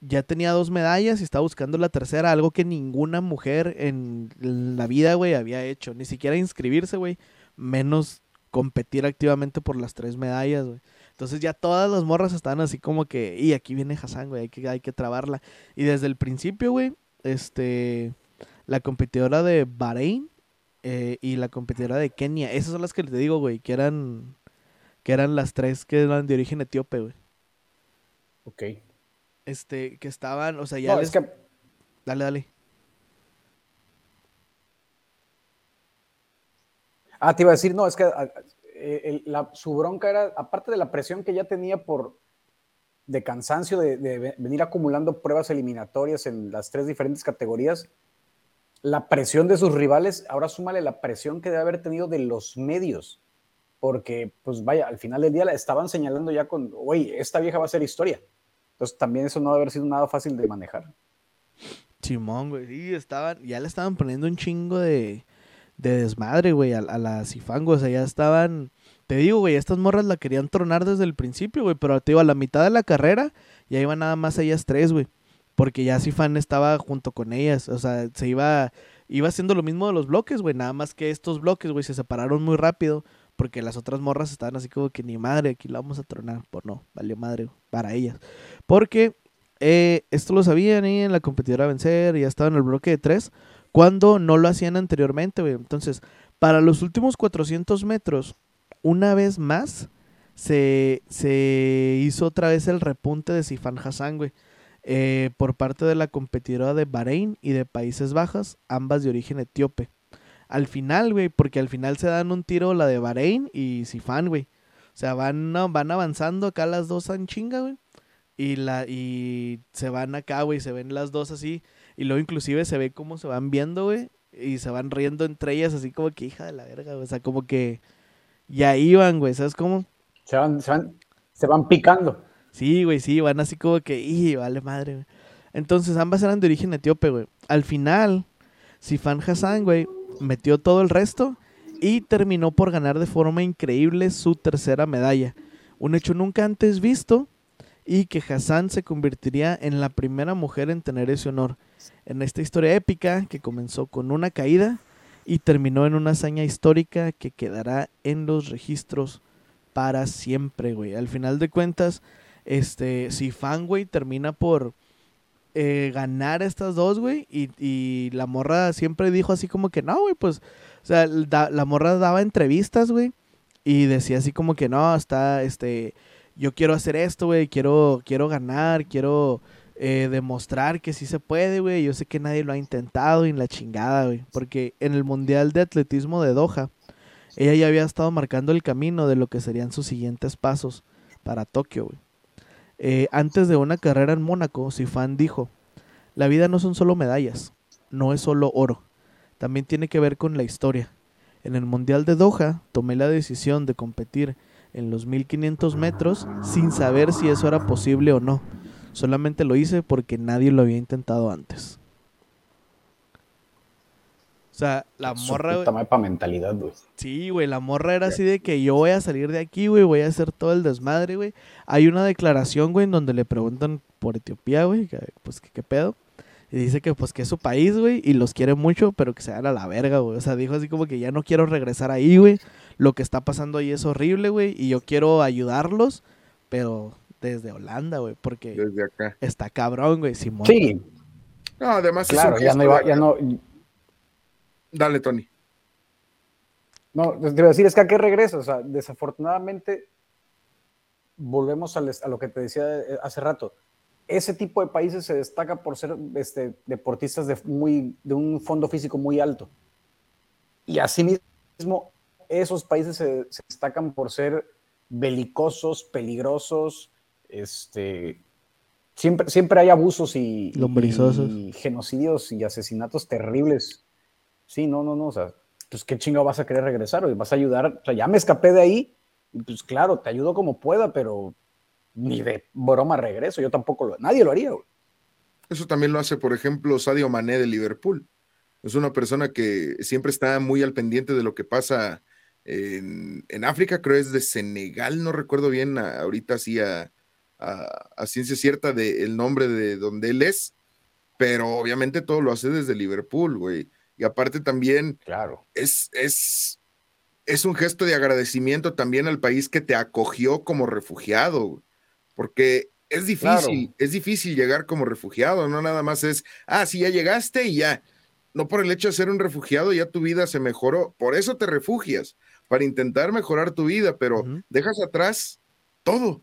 ya tenía dos medallas y estaba buscando la tercera, algo que ninguna mujer en la vida, güey, había hecho. Ni siquiera inscribirse, güey, menos competir activamente por las tres medallas, güey. Entonces ya todas las morras estaban así como que, y aquí viene Hassan, güey, hay que, hay que trabarla. Y desde el principio, güey, este, la competidora de Bahrein eh, y la competidora de Kenia, esas son las que te digo, güey, que eran, que eran las tres que eran de origen etíope, güey. Ok. Este, que estaban, o sea, ya No, les... es que Dale, dale. Ah, te iba a decir, no, es que a- a- eh, el- la- su bronca era, aparte de la presión que ya tenía por de cansancio de, de ve- venir acumulando pruebas eliminatorias en las tres diferentes categorías, la presión de sus rivales, ahora súmale la presión que debe haber tenido de los medios, porque, pues vaya, al final del día la estaban señalando ya con, oye, esta vieja va a ser historia. Entonces también eso no debe haber sido nada fácil de manejar. Simón, güey. Sí, estaban, ya le estaban poniendo un chingo de, de desmadre, güey, a, a la Cifango. O sea, ya estaban. Te digo, güey, estas morras la querían tronar desde el principio, güey. Pero te digo, a la mitad de la carrera ya iban nada más ellas tres, güey. Porque ya Cifan estaba junto con ellas. O sea, se iba. Iba haciendo lo mismo de los bloques, güey. Nada más que estos bloques, güey, se separaron muy rápido. Porque las otras morras estaban así como que ni madre, aquí la vamos a tronar. Pues no, valió madre para ellas. Porque eh, esto lo sabían ahí en la competidora a vencer, y ya estaba en el bloque de tres, cuando no lo hacían anteriormente, güey. Entonces, para los últimos 400 metros, una vez más, se, se hizo otra vez el repunte de Sifan Hassan, güey. eh, por parte de la competidora de Bahrein y de Países Bajos, ambas de origen etíope. Al final, güey, porque al final se dan un tiro la de Bahrein y Sifan, güey. O sea, van, van avanzando acá las dos en chinga, güey. Y, la, y se van acá, güey, se ven las dos así. Y luego inclusive se ve cómo se van viendo, güey. Y se van riendo entre ellas así como que hija de la verga, güey. O sea, como que ya iban, güey, ¿sabes cómo? Se van, se van, se van picando. Sí, güey, sí, van así como que, y vale madre, güey. Entonces ambas eran de origen etíope, güey. Al final, Sifan Hassan, güey, metió todo el resto y terminó por ganar de forma increíble su tercera medalla. Un hecho nunca antes visto y que Hassan se convertiría en la primera mujer en tener ese honor. En esta historia épica que comenzó con una caída y terminó en una hazaña histórica que quedará en los registros para siempre, güey. Al final de cuentas, este, si Fan, termina por eh, ganar estas dos, güey, y, y, la morra siempre dijo así como que no, güey, pues, o sea, la morra daba entrevistas, güey, y decía así como que no, está, este, yo quiero hacer esto, güey, quiero, quiero ganar, quiero eh, demostrar que sí se puede, güey. Yo sé que nadie lo ha intentado y en la chingada, güey. Porque en el Mundial de Atletismo de Doha, ella ya había estado marcando el camino de lo que serían sus siguientes pasos para Tokio, güey. Eh, antes de una carrera en Mónaco, Sifan dijo, la vida no son solo medallas, no es solo oro, también tiene que ver con la historia. En el Mundial de Doha tomé la decisión de competir en los 1500 metros sin saber si eso era posible o no. Solamente lo hice porque nadie lo había intentado antes. O sea, la morra. Puta para mentalidad, güey. Sí, güey, la morra era así de que yo voy a salir de aquí, güey, voy a hacer todo el desmadre, güey. Hay una declaración, güey, en donde le preguntan por Etiopía, güey, pues qué pedo. Y dice que pues que es su país, güey, y los quiere mucho, pero que se dan a la verga, güey. O sea, dijo así como que ya no quiero regresar ahí, güey. Lo que está pasando ahí es horrible, güey, y yo quiero ayudarlos, pero desde Holanda, güey, porque desde acá. está cabrón, güey, Simón. Sí. No, además claro, ya no iba, ya no. Dale, Tony. No, te iba a decir, es que a qué regresa, o sea, desafortunadamente volvemos a, a lo que te decía hace rato ese tipo de países se destaca por ser este, deportistas de, muy, de un fondo físico muy alto. Y asimismo, esos países se, destacan por ser belicosos, peligrosos, este, siempre, siempre hay abusos y, y, genocidios y asesinatos terribles. Sí, no, no, no, o sea, pues qué chingo vas a querer regresar, o vas a ayudar, o sea, ya me escapé de ahí, y pues claro, te ayudo como pueda, pero ni de broma regreso. Yo tampoco lo, nadie lo haría. Eso también lo hace, por ejemplo, Sadio Mané de Liverpool. Es una persona que siempre está muy al pendiente de lo que pasa en, África, creo es de Senegal, no recuerdo bien ahorita así a, ciencia cierta del nombre de donde él es, pero obviamente todo lo hace desde Liverpool, güey. Y aparte también claro. es, es, es un gesto de agradecimiento también al país que te acogió como refugiado porque es difícil, es difícil llegar como refugiado, no nada más es, ah, sí, ya llegaste y ya. No por el hecho de ser un refugiado, ya tu vida se mejoró. Por eso te refugias, para intentar mejorar tu vida, pero dejas atrás todo.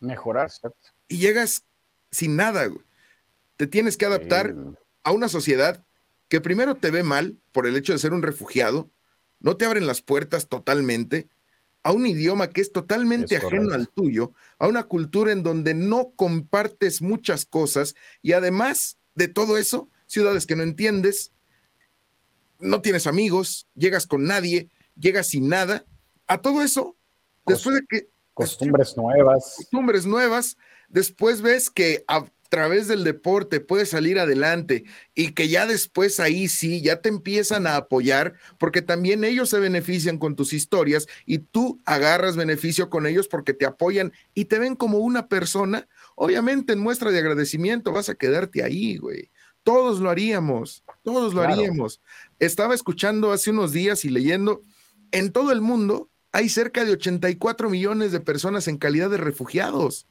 Mejorar, Y llegas sin nada, Te tienes que adaptar a una sociedad que primero te ve mal por el hecho de ser un refugiado, no te abren las puertas totalmente, a un idioma que es totalmente ajeno al tuyo, a una cultura en donde no compartes muchas cosas y además de todo eso, ciudades que no entiendes, no tienes amigos, llegas con nadie, llegas sin nada, a todo eso, después de que... Costumbres nuevas. Costumbres nuevas, después ves que través del deporte puedes salir adelante y que ya después ahí sí, ya te empiezan a apoyar porque también ellos se benefician con tus historias y tú agarras beneficio con ellos porque te apoyan y te ven como una persona, obviamente en muestra de agradecimiento vas a quedarte ahí, güey. Todos lo haríamos, todos lo haríamos. Estaba escuchando hace unos días y leyendo, en todo el mundo hay cerca de 84 millones de personas en calidad de refugiados.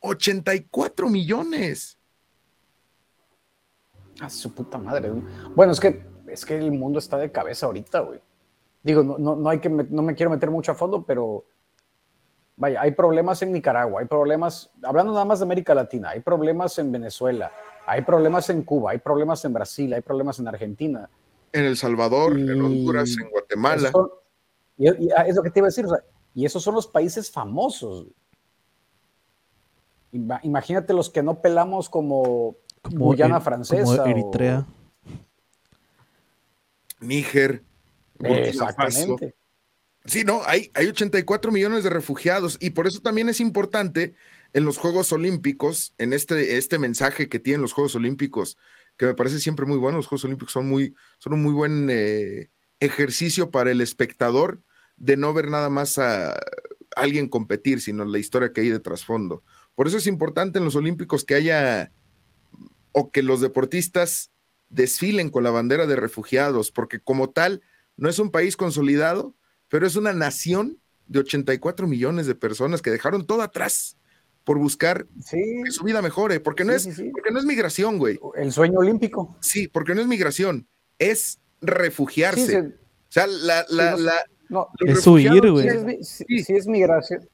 84 millones. A su puta madre. Bueno, es que, es que el mundo está de cabeza ahorita, güey. Digo, no, no, hay que, no me quiero meter mucho a fondo, pero vaya, hay problemas en Nicaragua, hay problemas, hablando nada más de América Latina, hay problemas en Venezuela, hay problemas en Cuba, hay problemas en Brasil, hay problemas en Argentina. En El Salvador, en Honduras, en Guatemala. y, ah, es lo que te iba a decir, y esos son los países famosos. Imagínate los que no pelamos como, Guyana Francesa. Eritrea. Níger. Exactamente. Sí, no, hay, hay 84 millones de refugiados y por eso también es importante en los Juegos Olímpicos, en este, este mensaje que tienen los Juegos Olímpicos, que me parece siempre muy bueno, los Juegos Olímpicos son, muy, son un muy buen eh, ejercicio para el espectador de no ver nada más a alguien competir, sino la historia que hay de trasfondo. Por eso es importante en los Olímpicos que haya o que los deportistas desfilen con la bandera de refugiados, porque como tal, no es un país consolidado, pero es una nación de 84 millones de personas que dejaron todo atrás por buscar que su vida mejore, porque no, es, Porque no es migración, güey. El sueño olímpico. Sí, porque no es migración, es refugiarse. o sea, la, la, no, es huir, güey. Sí, es migración.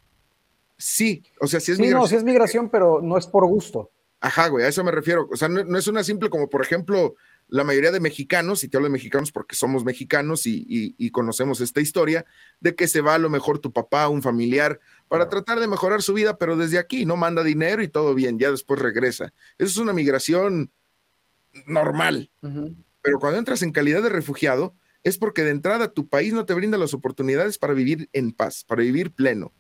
Sí, o sea, sí es migración. No, sí es migración, pero no es por gusto. Ajá, güey, a eso me refiero. O sea, no, es una simple como, por ejemplo, la mayoría de mexicanos, y te hablo de mexicanos porque somos mexicanos y, conocemos esta historia, de que se va a lo mejor tu papá, un familiar, para tratar de mejorar su vida, pero desde aquí, ¿no? Manda dinero y todo bien, ya después regresa. Eso es una migración normal. Pero cuando entras en calidad de refugiado, es porque de entrada tu país no te brinda las oportunidades para vivir en paz, para vivir pleno,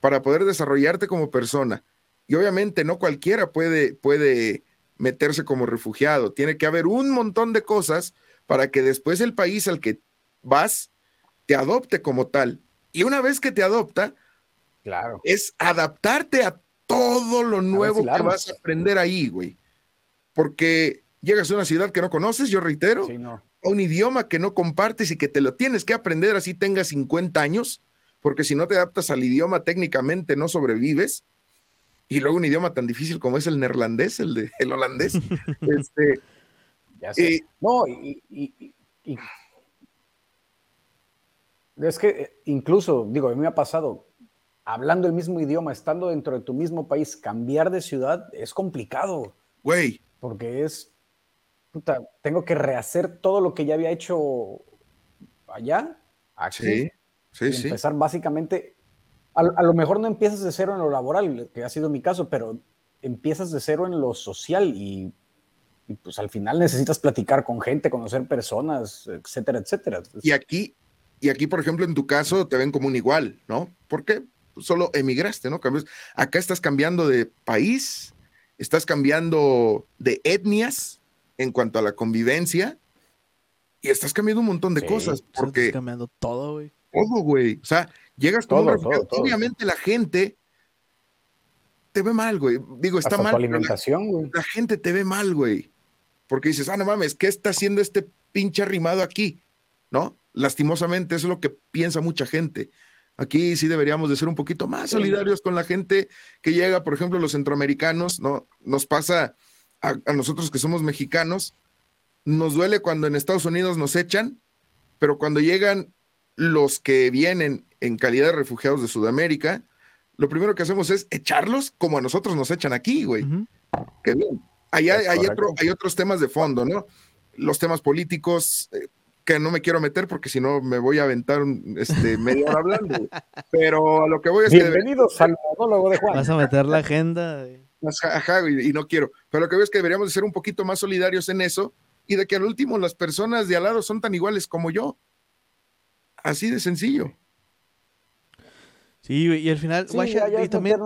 para poder desarrollarte como persona y obviamente no cualquiera puede, puede meterse como refugiado. Tiene que haber un montón de cosas para que después el país al que vas te adopte como tal. Y una vez que te adopta, claro. es adaptarte a todo lo nuevo que vas a aprender ahí, güey. Porque llegas a una ciudad que no conoces, yo reitero, a un idioma que no compartes y que te lo tienes que aprender así tengas 50 años, porque si no te adaptas al idioma técnicamente no sobrevives y luego un idioma tan difícil como es el neerlandés, el de el holandés. este, eh, no, y, es que eh, incluso, digo, a mí me ha pasado, hablando el mismo idioma, estando dentro de tu mismo país, cambiar de ciudad es complicado. Güey. Porque es, puta, tengo que rehacer todo lo que ya había hecho allá, aquí. Sí, sí, y empezar básicamente a, lo mejor no empiezas de cero en lo laboral, que ha sido mi caso, pero empiezas de cero en lo social y, pues al final necesitas platicar con gente, conocer personas, etcétera, etcétera. Y aquí, y aquí, por ejemplo, en tu caso te ven como un igual, ¿no? Porque solo emigraste, ¿no? Acá estás cambiando de país, estás cambiando de etnias en cuanto a la convivencia y estás cambiando un montón de cosas porque estás cambiando todo, güey. Todo, güey. O sea, Llegas como Obviamente la gente te ve mal, güey. Digo, está mal. alimentación, güey. La, gente te ve mal, güey. Porque dices, ah, no mames, ¿qué está haciendo este pinche arrimado aquí? ¿No? Lastimosamente, eso es lo que piensa mucha gente. Aquí sí deberíamos de ser un poquito más solidarios con la gente que llega, por ejemplo, los centroamericanos, ¿no? Nos pasa a, a nosotros que somos mexicanos, nos duele cuando en Estados Unidos nos echan, pero cuando llegan los que vienen en calidad de refugiados de Sudamérica, lo primero que hacemos es echarlos como a nosotros nos echan aquí, güey. Qué bien. hay, hay, otros temas de fondo, ¿no? Los temas políticos, eh, que no me quiero meter porque si no me voy a aventar un, este, media hora hablando. Pero a lo que voy es Bienvenidos al monólogo de Juan. Vas a meter la agenda. Ajá, y, y, no quiero. Pero lo que veo es que deberíamos de ser un poquito más solidarios en eso y de que al último las personas de al lado son tan iguales como yo. Así de sencillo. Sí, y al final, y también...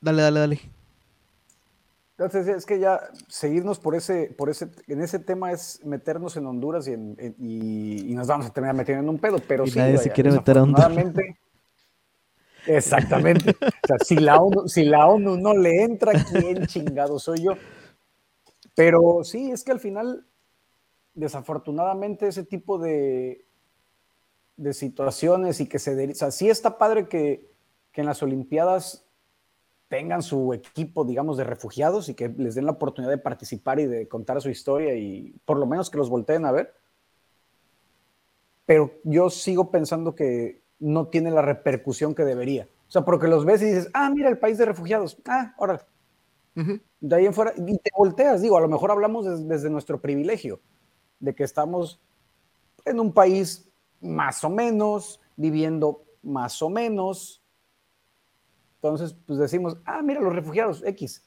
Dale, dale, dale. Entonces, es que ya seguirnos por ese, por ese, en ese tema es meternos en Honduras y, y, nos vamos a terminar metiendo en un pedo, pero sí, nadie se quiere meter a Honduras. Exactamente. o sea, si la, ONU, si la ONU no le entra, ¿quién chingado soy yo? Pero sí, es que al final, desafortunadamente, ese tipo de, de situaciones y que se... O sea, sí está padre que, que en las Olimpiadas tengan su equipo, digamos, de refugiados y que les den la oportunidad de participar y de contar su historia y por lo menos que los volteen a ver. Pero yo sigo pensando que no tiene la repercusión que debería. O sea, porque los ves y dices, ah, mira el país de refugiados. Ah, ahora. De ahí en fuera, y te volteas, digo, a lo mejor hablamos desde nuestro privilegio, de que estamos en un país más o menos, viviendo más o menos. Entonces, pues decimos, ah, mira, los refugiados, X.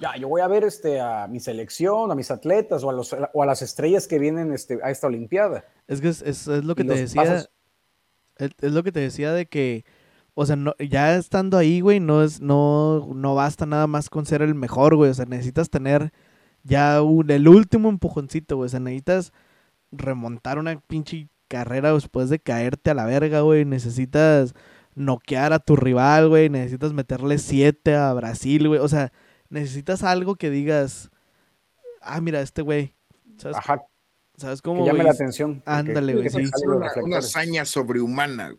Ya, yo voy a ver este, a mi selección, a mis atletas o a, los, o a las estrellas que vienen este, a esta Olimpiada. Es que es, lo que te decía. Es, lo que te decía de que, o sea, no, ya estando ahí, güey, no, es, no, no basta nada más con ser el mejor, güey. O sea, necesitas tener ya un, el último empujoncito, güey. O sea, necesitas remontar una pinche carrera después de caerte a la verga, güey. Necesitas noquear a tu rival, güey. Necesitas meterle siete a Brasil, güey. O sea, necesitas algo que digas, ah, mira, este güey. ¿Sabes? Ajá, ¿Sabes cómo? que llame la atención. Ándale, güey, sí. Una, una hazaña sobrehumana. güey.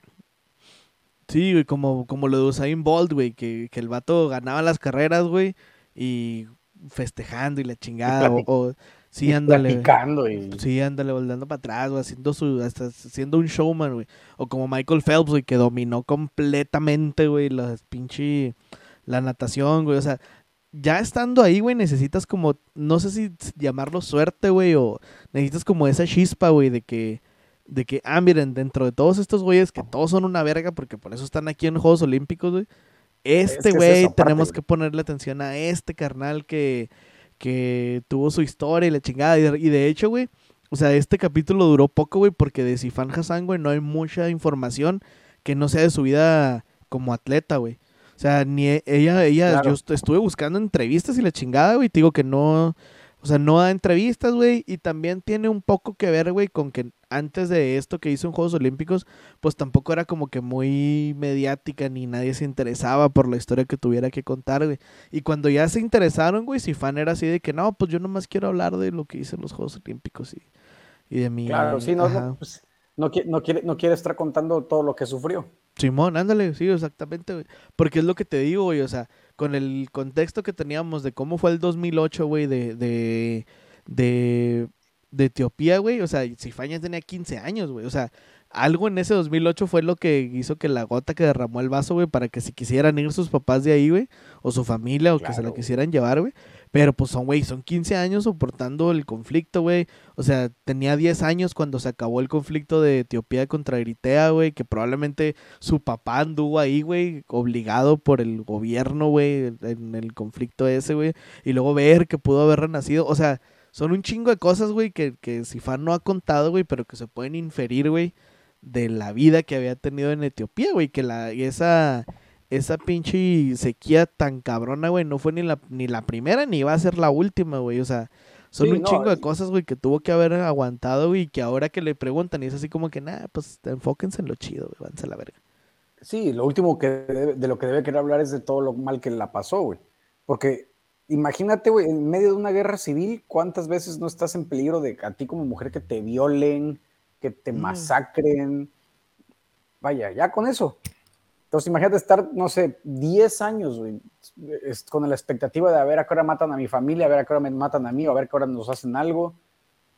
Sí, güey, como, como lo de Usain Bolt, güey, que, que el vato ganaba las carreras, güey, y festejando y la chingada, o- sí, ándale, güey. Platicando y... sí, ándale, volando para atrás, güey, haciendo su, hasta siendo un showman, güey, o como Michael Phelps, güey, que dominó completamente, güey, la pinche, la natación, güey, o sea, ya estando ahí, güey, necesitas como, no sé si llamarlo suerte, güey, o necesitas como esa chispa, güey, de que, de que, ah, miren, dentro de todos estos güeyes que todos son una verga, porque por eso están aquí en Juegos Olímpicos, güey, este es güey, tenemos que ponerle atención a este carnal que, que tuvo su historia y la chingada, y de, y de hecho, güey, o sea, este capítulo duró poco, güey, porque de Sifan Hassan, güey, no hay mucha información que no sea de su vida como atleta, güey. O sea, ni e- ella, ella, Claro. yo est- estuve buscando entrevistas y la chingada, güey, te digo que no, o sea, no da entrevistas, güey, y también tiene un poco que ver, güey, con que antes de esto que hizo en Juegos Olímpicos, pues tampoco era como que muy mediática ni nadie se interesaba por la historia que tuviera que contar, güey. Y cuando ya se interesaron, güey, si fan era así de que no, pues yo nomás quiero hablar de lo que hice en los Juegos Olímpicos y, y de mi. Claro, sí, no, pues, no, no quiere, no quiere estar contando todo lo que sufrió. Simón, ándale, sí, exactamente, güey. Porque es lo que te digo, güey, o sea, con el contexto que teníamos de cómo fue el 2008, güey, de, de, de, de Etiopía, güey, o sea, Cifaña tenía 15 años, güey, o sea, algo en ese 2008 fue lo que hizo que la gota que derramó el vaso, güey, para que si quisieran ir sus papás de ahí, güey, o su familia, o que se la quisieran llevar, güey. Pero pues son, güey, son 15 años soportando el conflicto, güey. O sea, tenía 10 años cuando se acabó el conflicto de Etiopía contra Eritrea, güey, que probablemente su papá anduvo ahí, güey, obligado por el gobierno, güey, en el conflicto ese, güey. Y luego ver que pudo haber renacido. O sea, son un chingo de cosas, güey, que, que Sifan no ha contado, güey, pero que se pueden inferir, güey, de la vida que había tenido en Etiopía, güey, que la, esa, esa pinche sequía tan cabrona, güey, no fue ni la, ni la primera ni va a ser la última, güey, o sea, son Sí, un no, chingo de cosas, güey, que tuvo que haber aguantado, güey, y que ahora que le preguntan y es así como que, nada, pues enfóquense en lo chido, güey, váyanse a la verga. Sí, lo último que debe- de lo que debe querer hablar es de todo lo mal que la pasó, güey. Porque imagínate, güey, en medio de una guerra civil, ¿cuántas veces no estás en peligro de a ti como mujer que te violen, que te Mm. masacren? Vaya, ya con eso. Entonces imagínate estar, no sé, 10 años, güey, con la expectativa de a ver a qué hora matan a mi familia, a ver a qué hora me matan a mí, o a ver a qué hora nos hacen algo.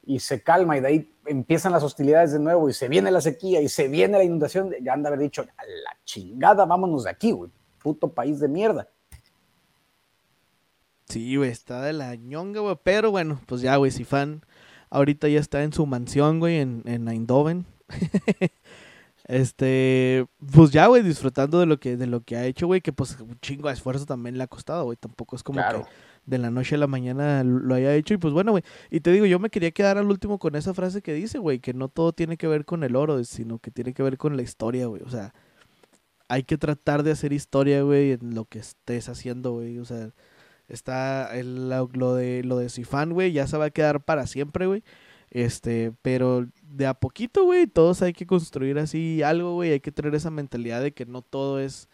Y se calma y de ahí empiezan las hostilidades de nuevo y se viene la sequía y se viene la inundación. Ya han de haber dicho, a la chingada, vámonos de aquí, güey. Puto país de mierda. Sí, güey, está de la ñonga, güey. Pero bueno, pues ya, güey, si fan ahorita ya está en su mansión, güey, en, en Eindhoven. este, pues ya, güey, disfrutando de lo que, de lo que ha hecho, güey, que pues un chingo de esfuerzo también le ha costado, güey. Tampoco es como Claro. que de la noche a la mañana lo haya hecho. Y pues bueno, güey. Y te digo, yo me quería quedar al último con esa frase que dice, güey, que no todo tiene que ver con el oro, sino que tiene que ver con la historia, güey. O sea, hay que tratar de hacer historia, güey, en lo que estés haciendo, güey. O sea, está el- lo, lo de lo de Sifan, güey, ya se va a quedar para siempre, güey. Este, pero de a poquito, güey, todos hay que construir así algo, güey, hay que tener esa mentalidad de que no todo es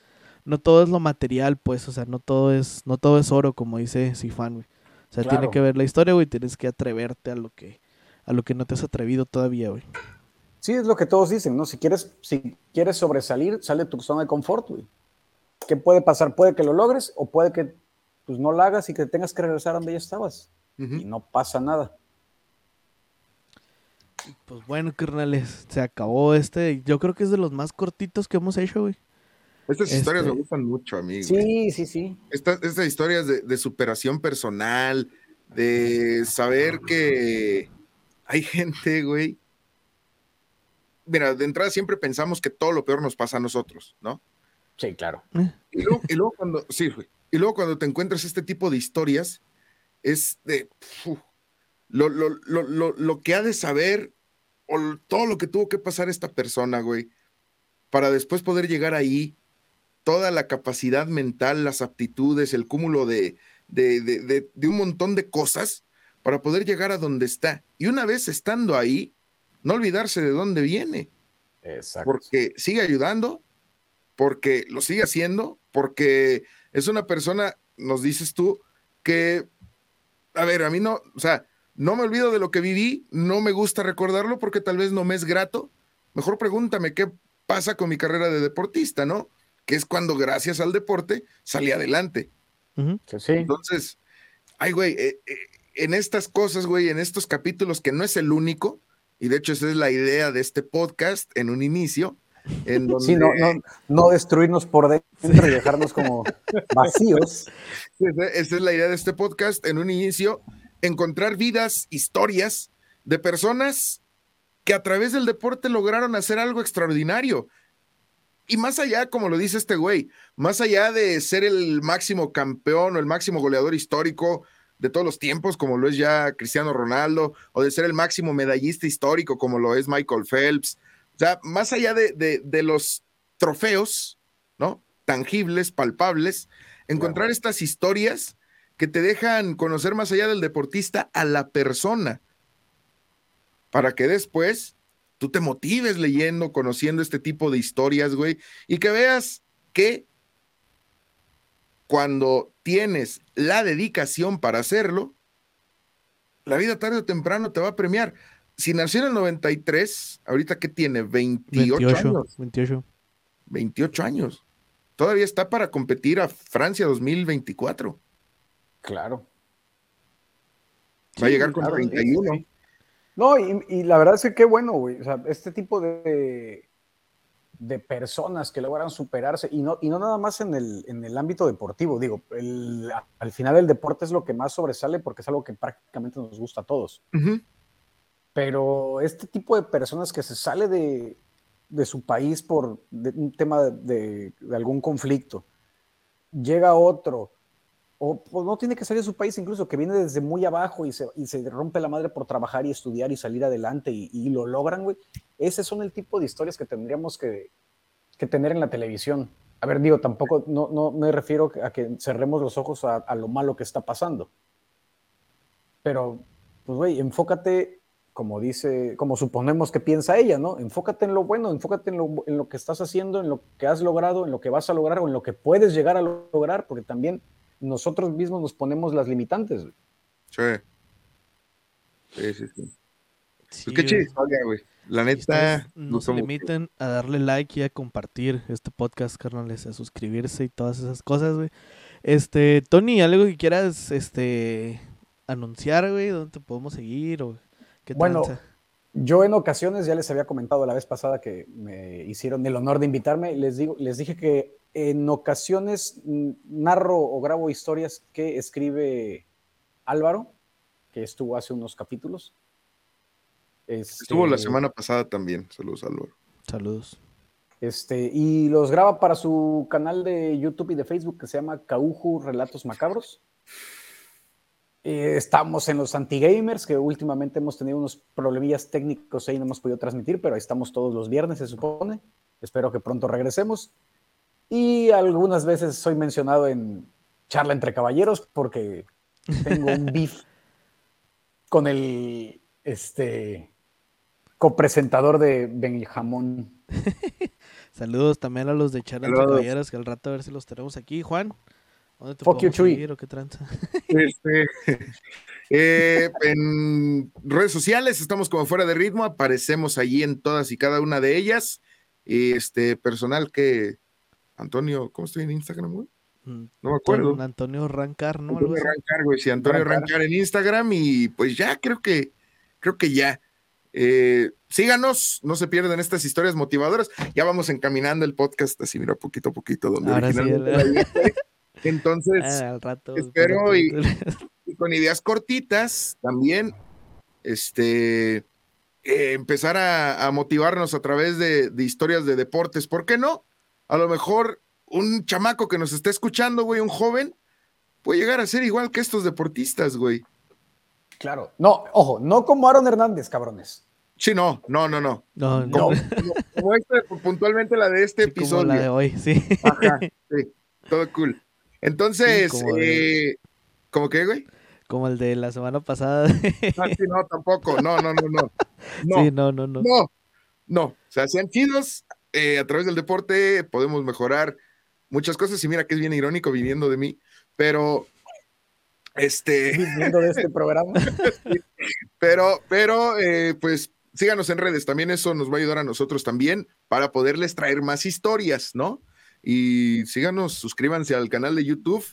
no todo es lo material, pues, o sea, no todo es no todo es oro como dice Sifan, güey. O sea, tiene que ver la historia, güey, tienes que atreverte a lo que a lo que no te has atrevido todavía, güey. Sí, es lo que todos dicen, ¿no? Si quieres, si quieres sobresalir, sale de tu zona de confort, güey. ¿Qué puede pasar? Puede que lo logres o puede que pues, no lo hagas y que tengas que regresar a donde ya estabas. Y no pasa nada. Pues bueno, carnales, se acabó este, yo creo que es de los más cortitos que hemos hecho, güey. Estas historias Este- me gustan mucho a mí. güey. Sí, sí, sí. Estas, estas historias de, de superación personal, de saber que hay gente, güey. Mira, de entrada siempre pensamos que todo lo peor nos pasa a nosotros, ¿no? Sí, claro. Y luego, y luego cuando, sí, güey. Y luego cuando te encuentras este tipo de historias, es de uf, lo, lo, lo, lo, lo que ha de saber o todo lo que tuvo que pasar esta persona, güey, para después poder llegar ahí, toda la capacidad mental, las aptitudes, el cúmulo de, de, de, de- de un montón de cosas para poder llegar a donde está. Y una vez estando ahí, no olvidarse de dónde viene Exacto. porque sigue ayudando, porque lo sigue haciendo, porque es una persona, nos dices tú, que, a ver, a mí no, o sea, no me olvido de lo que viví, no me gusta recordarlo porque tal vez no me es grato. Mejor pregúntame qué pasa con mi carrera de deportista, ¿no? Que es cuando gracias al deporte salí adelante. Sí. Entonces, ay, güey, eh, eh, en estas cosas, güey, en estos capítulos que no es el único, y de hecho esa es la idea de este podcast en un inicio, en donde... Sí, no, no, no destruirnos por dentro y dejarnos como vacíos. Esa esa es la idea de este podcast en un inicio, encontrar vidas, historias de personas que a través del deporte lograron hacer algo extraordinario. Y más allá, como lo dice este güey, más allá de ser el máximo campeón o el máximo goleador histórico de todos los tiempos, como lo es ya Cristiano Ronaldo, o de ser el máximo medallista histórico, como lo es Michael Phelps, o sea, más allá de, de- de los trofeos, ¿no? Tangibles, palpables, encontrar estas historias que te dejan conocer más allá del deportista a la persona, para que después tú te motives leyendo, conociendo este tipo de historias, güey, y que veas que cuando tienes la dedicación para hacerlo, la vida tarde o temprano te va a premiar. Si nació en el 93, ahorita que tiene 28, 28, años, 28. 28 años. Todavía está para competir a Francia 2024. Claro. Va a Sí, llegar con claro, sí, 31. sí. No, y, y la verdad es que qué bueno, güey. O sea, este tipo de, de personas que logran superarse, y no, y no nada más en el, en el ámbito deportivo, digo, el- al final el deporte es lo que más sobresale porque es algo que prácticamente nos gusta a todos. Pero este tipo de personas que se sale de, de su país por de- un tema de, de- de algún conflicto, llega a otro, o pues, no tiene que salir de su país incluso, que viene desde muy abajo y se, y se rompe la madre por trabajar y estudiar y salir adelante y, y lo logran, güey. Ese son el tipo de historias que tendríamos que, que tener en la televisión. A ver, digo, tampoco, no, no me refiero a que cerremos los ojos a, a lo malo que está pasando. Pero, pues, güey, enfócate, como dice, como suponemos que piensa ella, ¿no? Enfócate en lo bueno, enfócate en lo, en lo que estás haciendo, en lo que has logrado, en lo que vas a lograr o en lo que puedes llegar a lograr, porque también nosotros mismos nos ponemos las limitantes. güey. Sí. Sí, sí, sí. Sí, Pues qué historia, güey. La neta. ustedes no gustó se mucho. limiten a darle like y a compartir este podcast, carnales, a suscribirse y todas esas cosas, güey. Este, Tony, algo que quieras, este, anunciar, güey, dónde te podemos seguir o qué Bueno, tranza? Yo en ocasiones, ya les había comentado la vez pasada que me hicieron el honor de invitarme, les, digo, les dije que en ocasiones narro o grabo historias que escribe Álvaro, que estuvo hace unos capítulos. Estuvo la Este, semana pasada también. Saludos, Álvaro. Saludos. Este, y los graba para su canal de YouTube y de Facebook que se llama Cauju Relatos Macabros. Eh, estamos en los anti-gamers, que últimamente hemos tenido unos problemillas técnicos ahí, no hemos podido transmitir, pero ahí estamos todos los viernes, se supone. Espero que pronto regresemos. Y algunas veces soy mencionado en Charla entre Caballeros porque tengo un beef con el este, copresentador de Benjamón. Saludos también a los de Charla entre. Caballeros, que al rato a ver si los tenemos aquí. Juan, ¿dónde te Fuck you, Chuy. seguir o qué tranza? Este, eh, en redes sociales estamos como fuera de ritmo, aparecemos allí en todas y cada una de ellas. Y este personal que Antonio, ¿cómo estoy en Instagram, güey? Mm, No me acuerdo. Antonio, Rancar, ¿no? Antonio. Rancar, güey, sí, Antonio Rancar. Rancar en Instagram y pues ya creo que, creo que ya. Eh, síganos, no se pierdan estas historias motivadoras. Ya vamos encaminando el podcast así, mira, poquito a poquito, donde Ahora originalmente la. Entonces, Ah, al rato. espero y- y con ideas cortitas también, este, eh, empezar a, a motivarnos a través de, de historias de deportes. ¿Por qué no? A lo mejor un chamaco que nos está escuchando, güey, un joven, puede llegar a ser igual que estos deportistas, güey. Claro. No, ojo, no como Aaron Hernández, cabrones. Sí, no, no, no, no. No, no. Como, este, puntualmente la de este sí, como episodio. la de hoy, sí. Ajá, sí, todo cool. Entonces, Sí, como de- eh, ¿cómo que, güey? Como el de la semana pasada. No, sí, no, tampoco. No, no, no, no. No, Sí, no, no, no. no, no. O sea, sean chidos, eh, a través del deporte podemos mejorar muchas cosas y mira que es bien irónico viniendo de mí, pero este... Viniendo de este programa. pero, pero, eh, pues síganos en redes, también eso nos va a ayudar a nosotros también para poderles traer más historias, ¿no? Y síganos, suscríbanse al canal de YouTube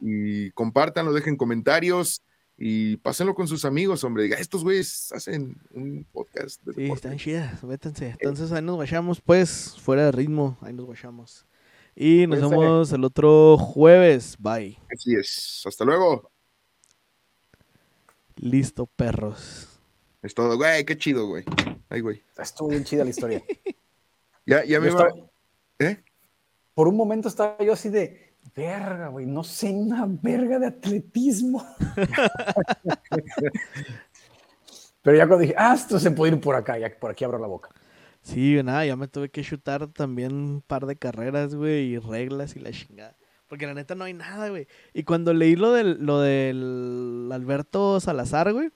y compártanlo, dejen comentarios y pásenlo con sus amigos, hombre. Diga, estos güeyes hacen un podcast. De Sí, deporte". están chidas, métanse. Entonces ahí nos guachamos, pues, fuera de ritmo, ahí nos guachamos. Y nos Cuídense. vemos el otro jueves. Bye. Así es. Hasta luego. Listo, perros. Es todo, güey, qué chido, güey. Ay, güey. Estuvo bien chida la historia. Ya, ya me va. estaba- ¿Eh? Por un momento estaba yo así de, verga, güey, no sé una verga de atletismo. Pero ya cuando dije, ah, esto se puede ir por acá, ya por aquí abro la boca. Sí, nada, ya me tuve que chutar también un par de carreras, güey, y reglas y la chingada. Porque la neta no hay nada, güey. Y cuando leí lo del, lo del Alberto Salazar, güey,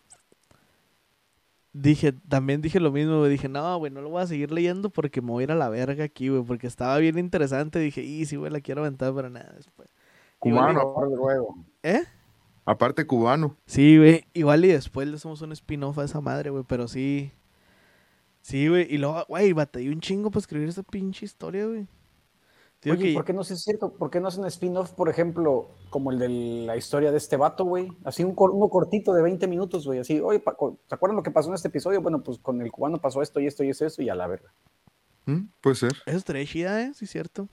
dije, también dije lo mismo, güey. Dije, no, güey, no lo voy a seguir leyendo porque me voy a ir a la verga aquí, güey. Porque estaba bien interesante. Dije, y sí, güey, la quiero aventar, pero nada, después. Igual y- Cubano, luego. ¿Eh? aparte cubano. Sí, güey. Igual y después le hacemos un spin-off a esa madre, güey. Pero sí. Sí, güey. Y luego, güey, batallé un chingo para escribir esa pinche historia, güey. Digo Oye, que- ¿por qué no es cierto? ¿Por qué no hacen spin-off, por ejemplo, como el de la historia de este vato, güey? Así un cor- uno cortito de 20 minutos, güey. Así, oye, ¿se acuerdan lo que pasó en este episodio? Bueno, pues con el cubano pasó esto y esto y eso y a la verga. ¿Mm? Puede ser. Eso estaría chida, ¿eh? Sí, cierto.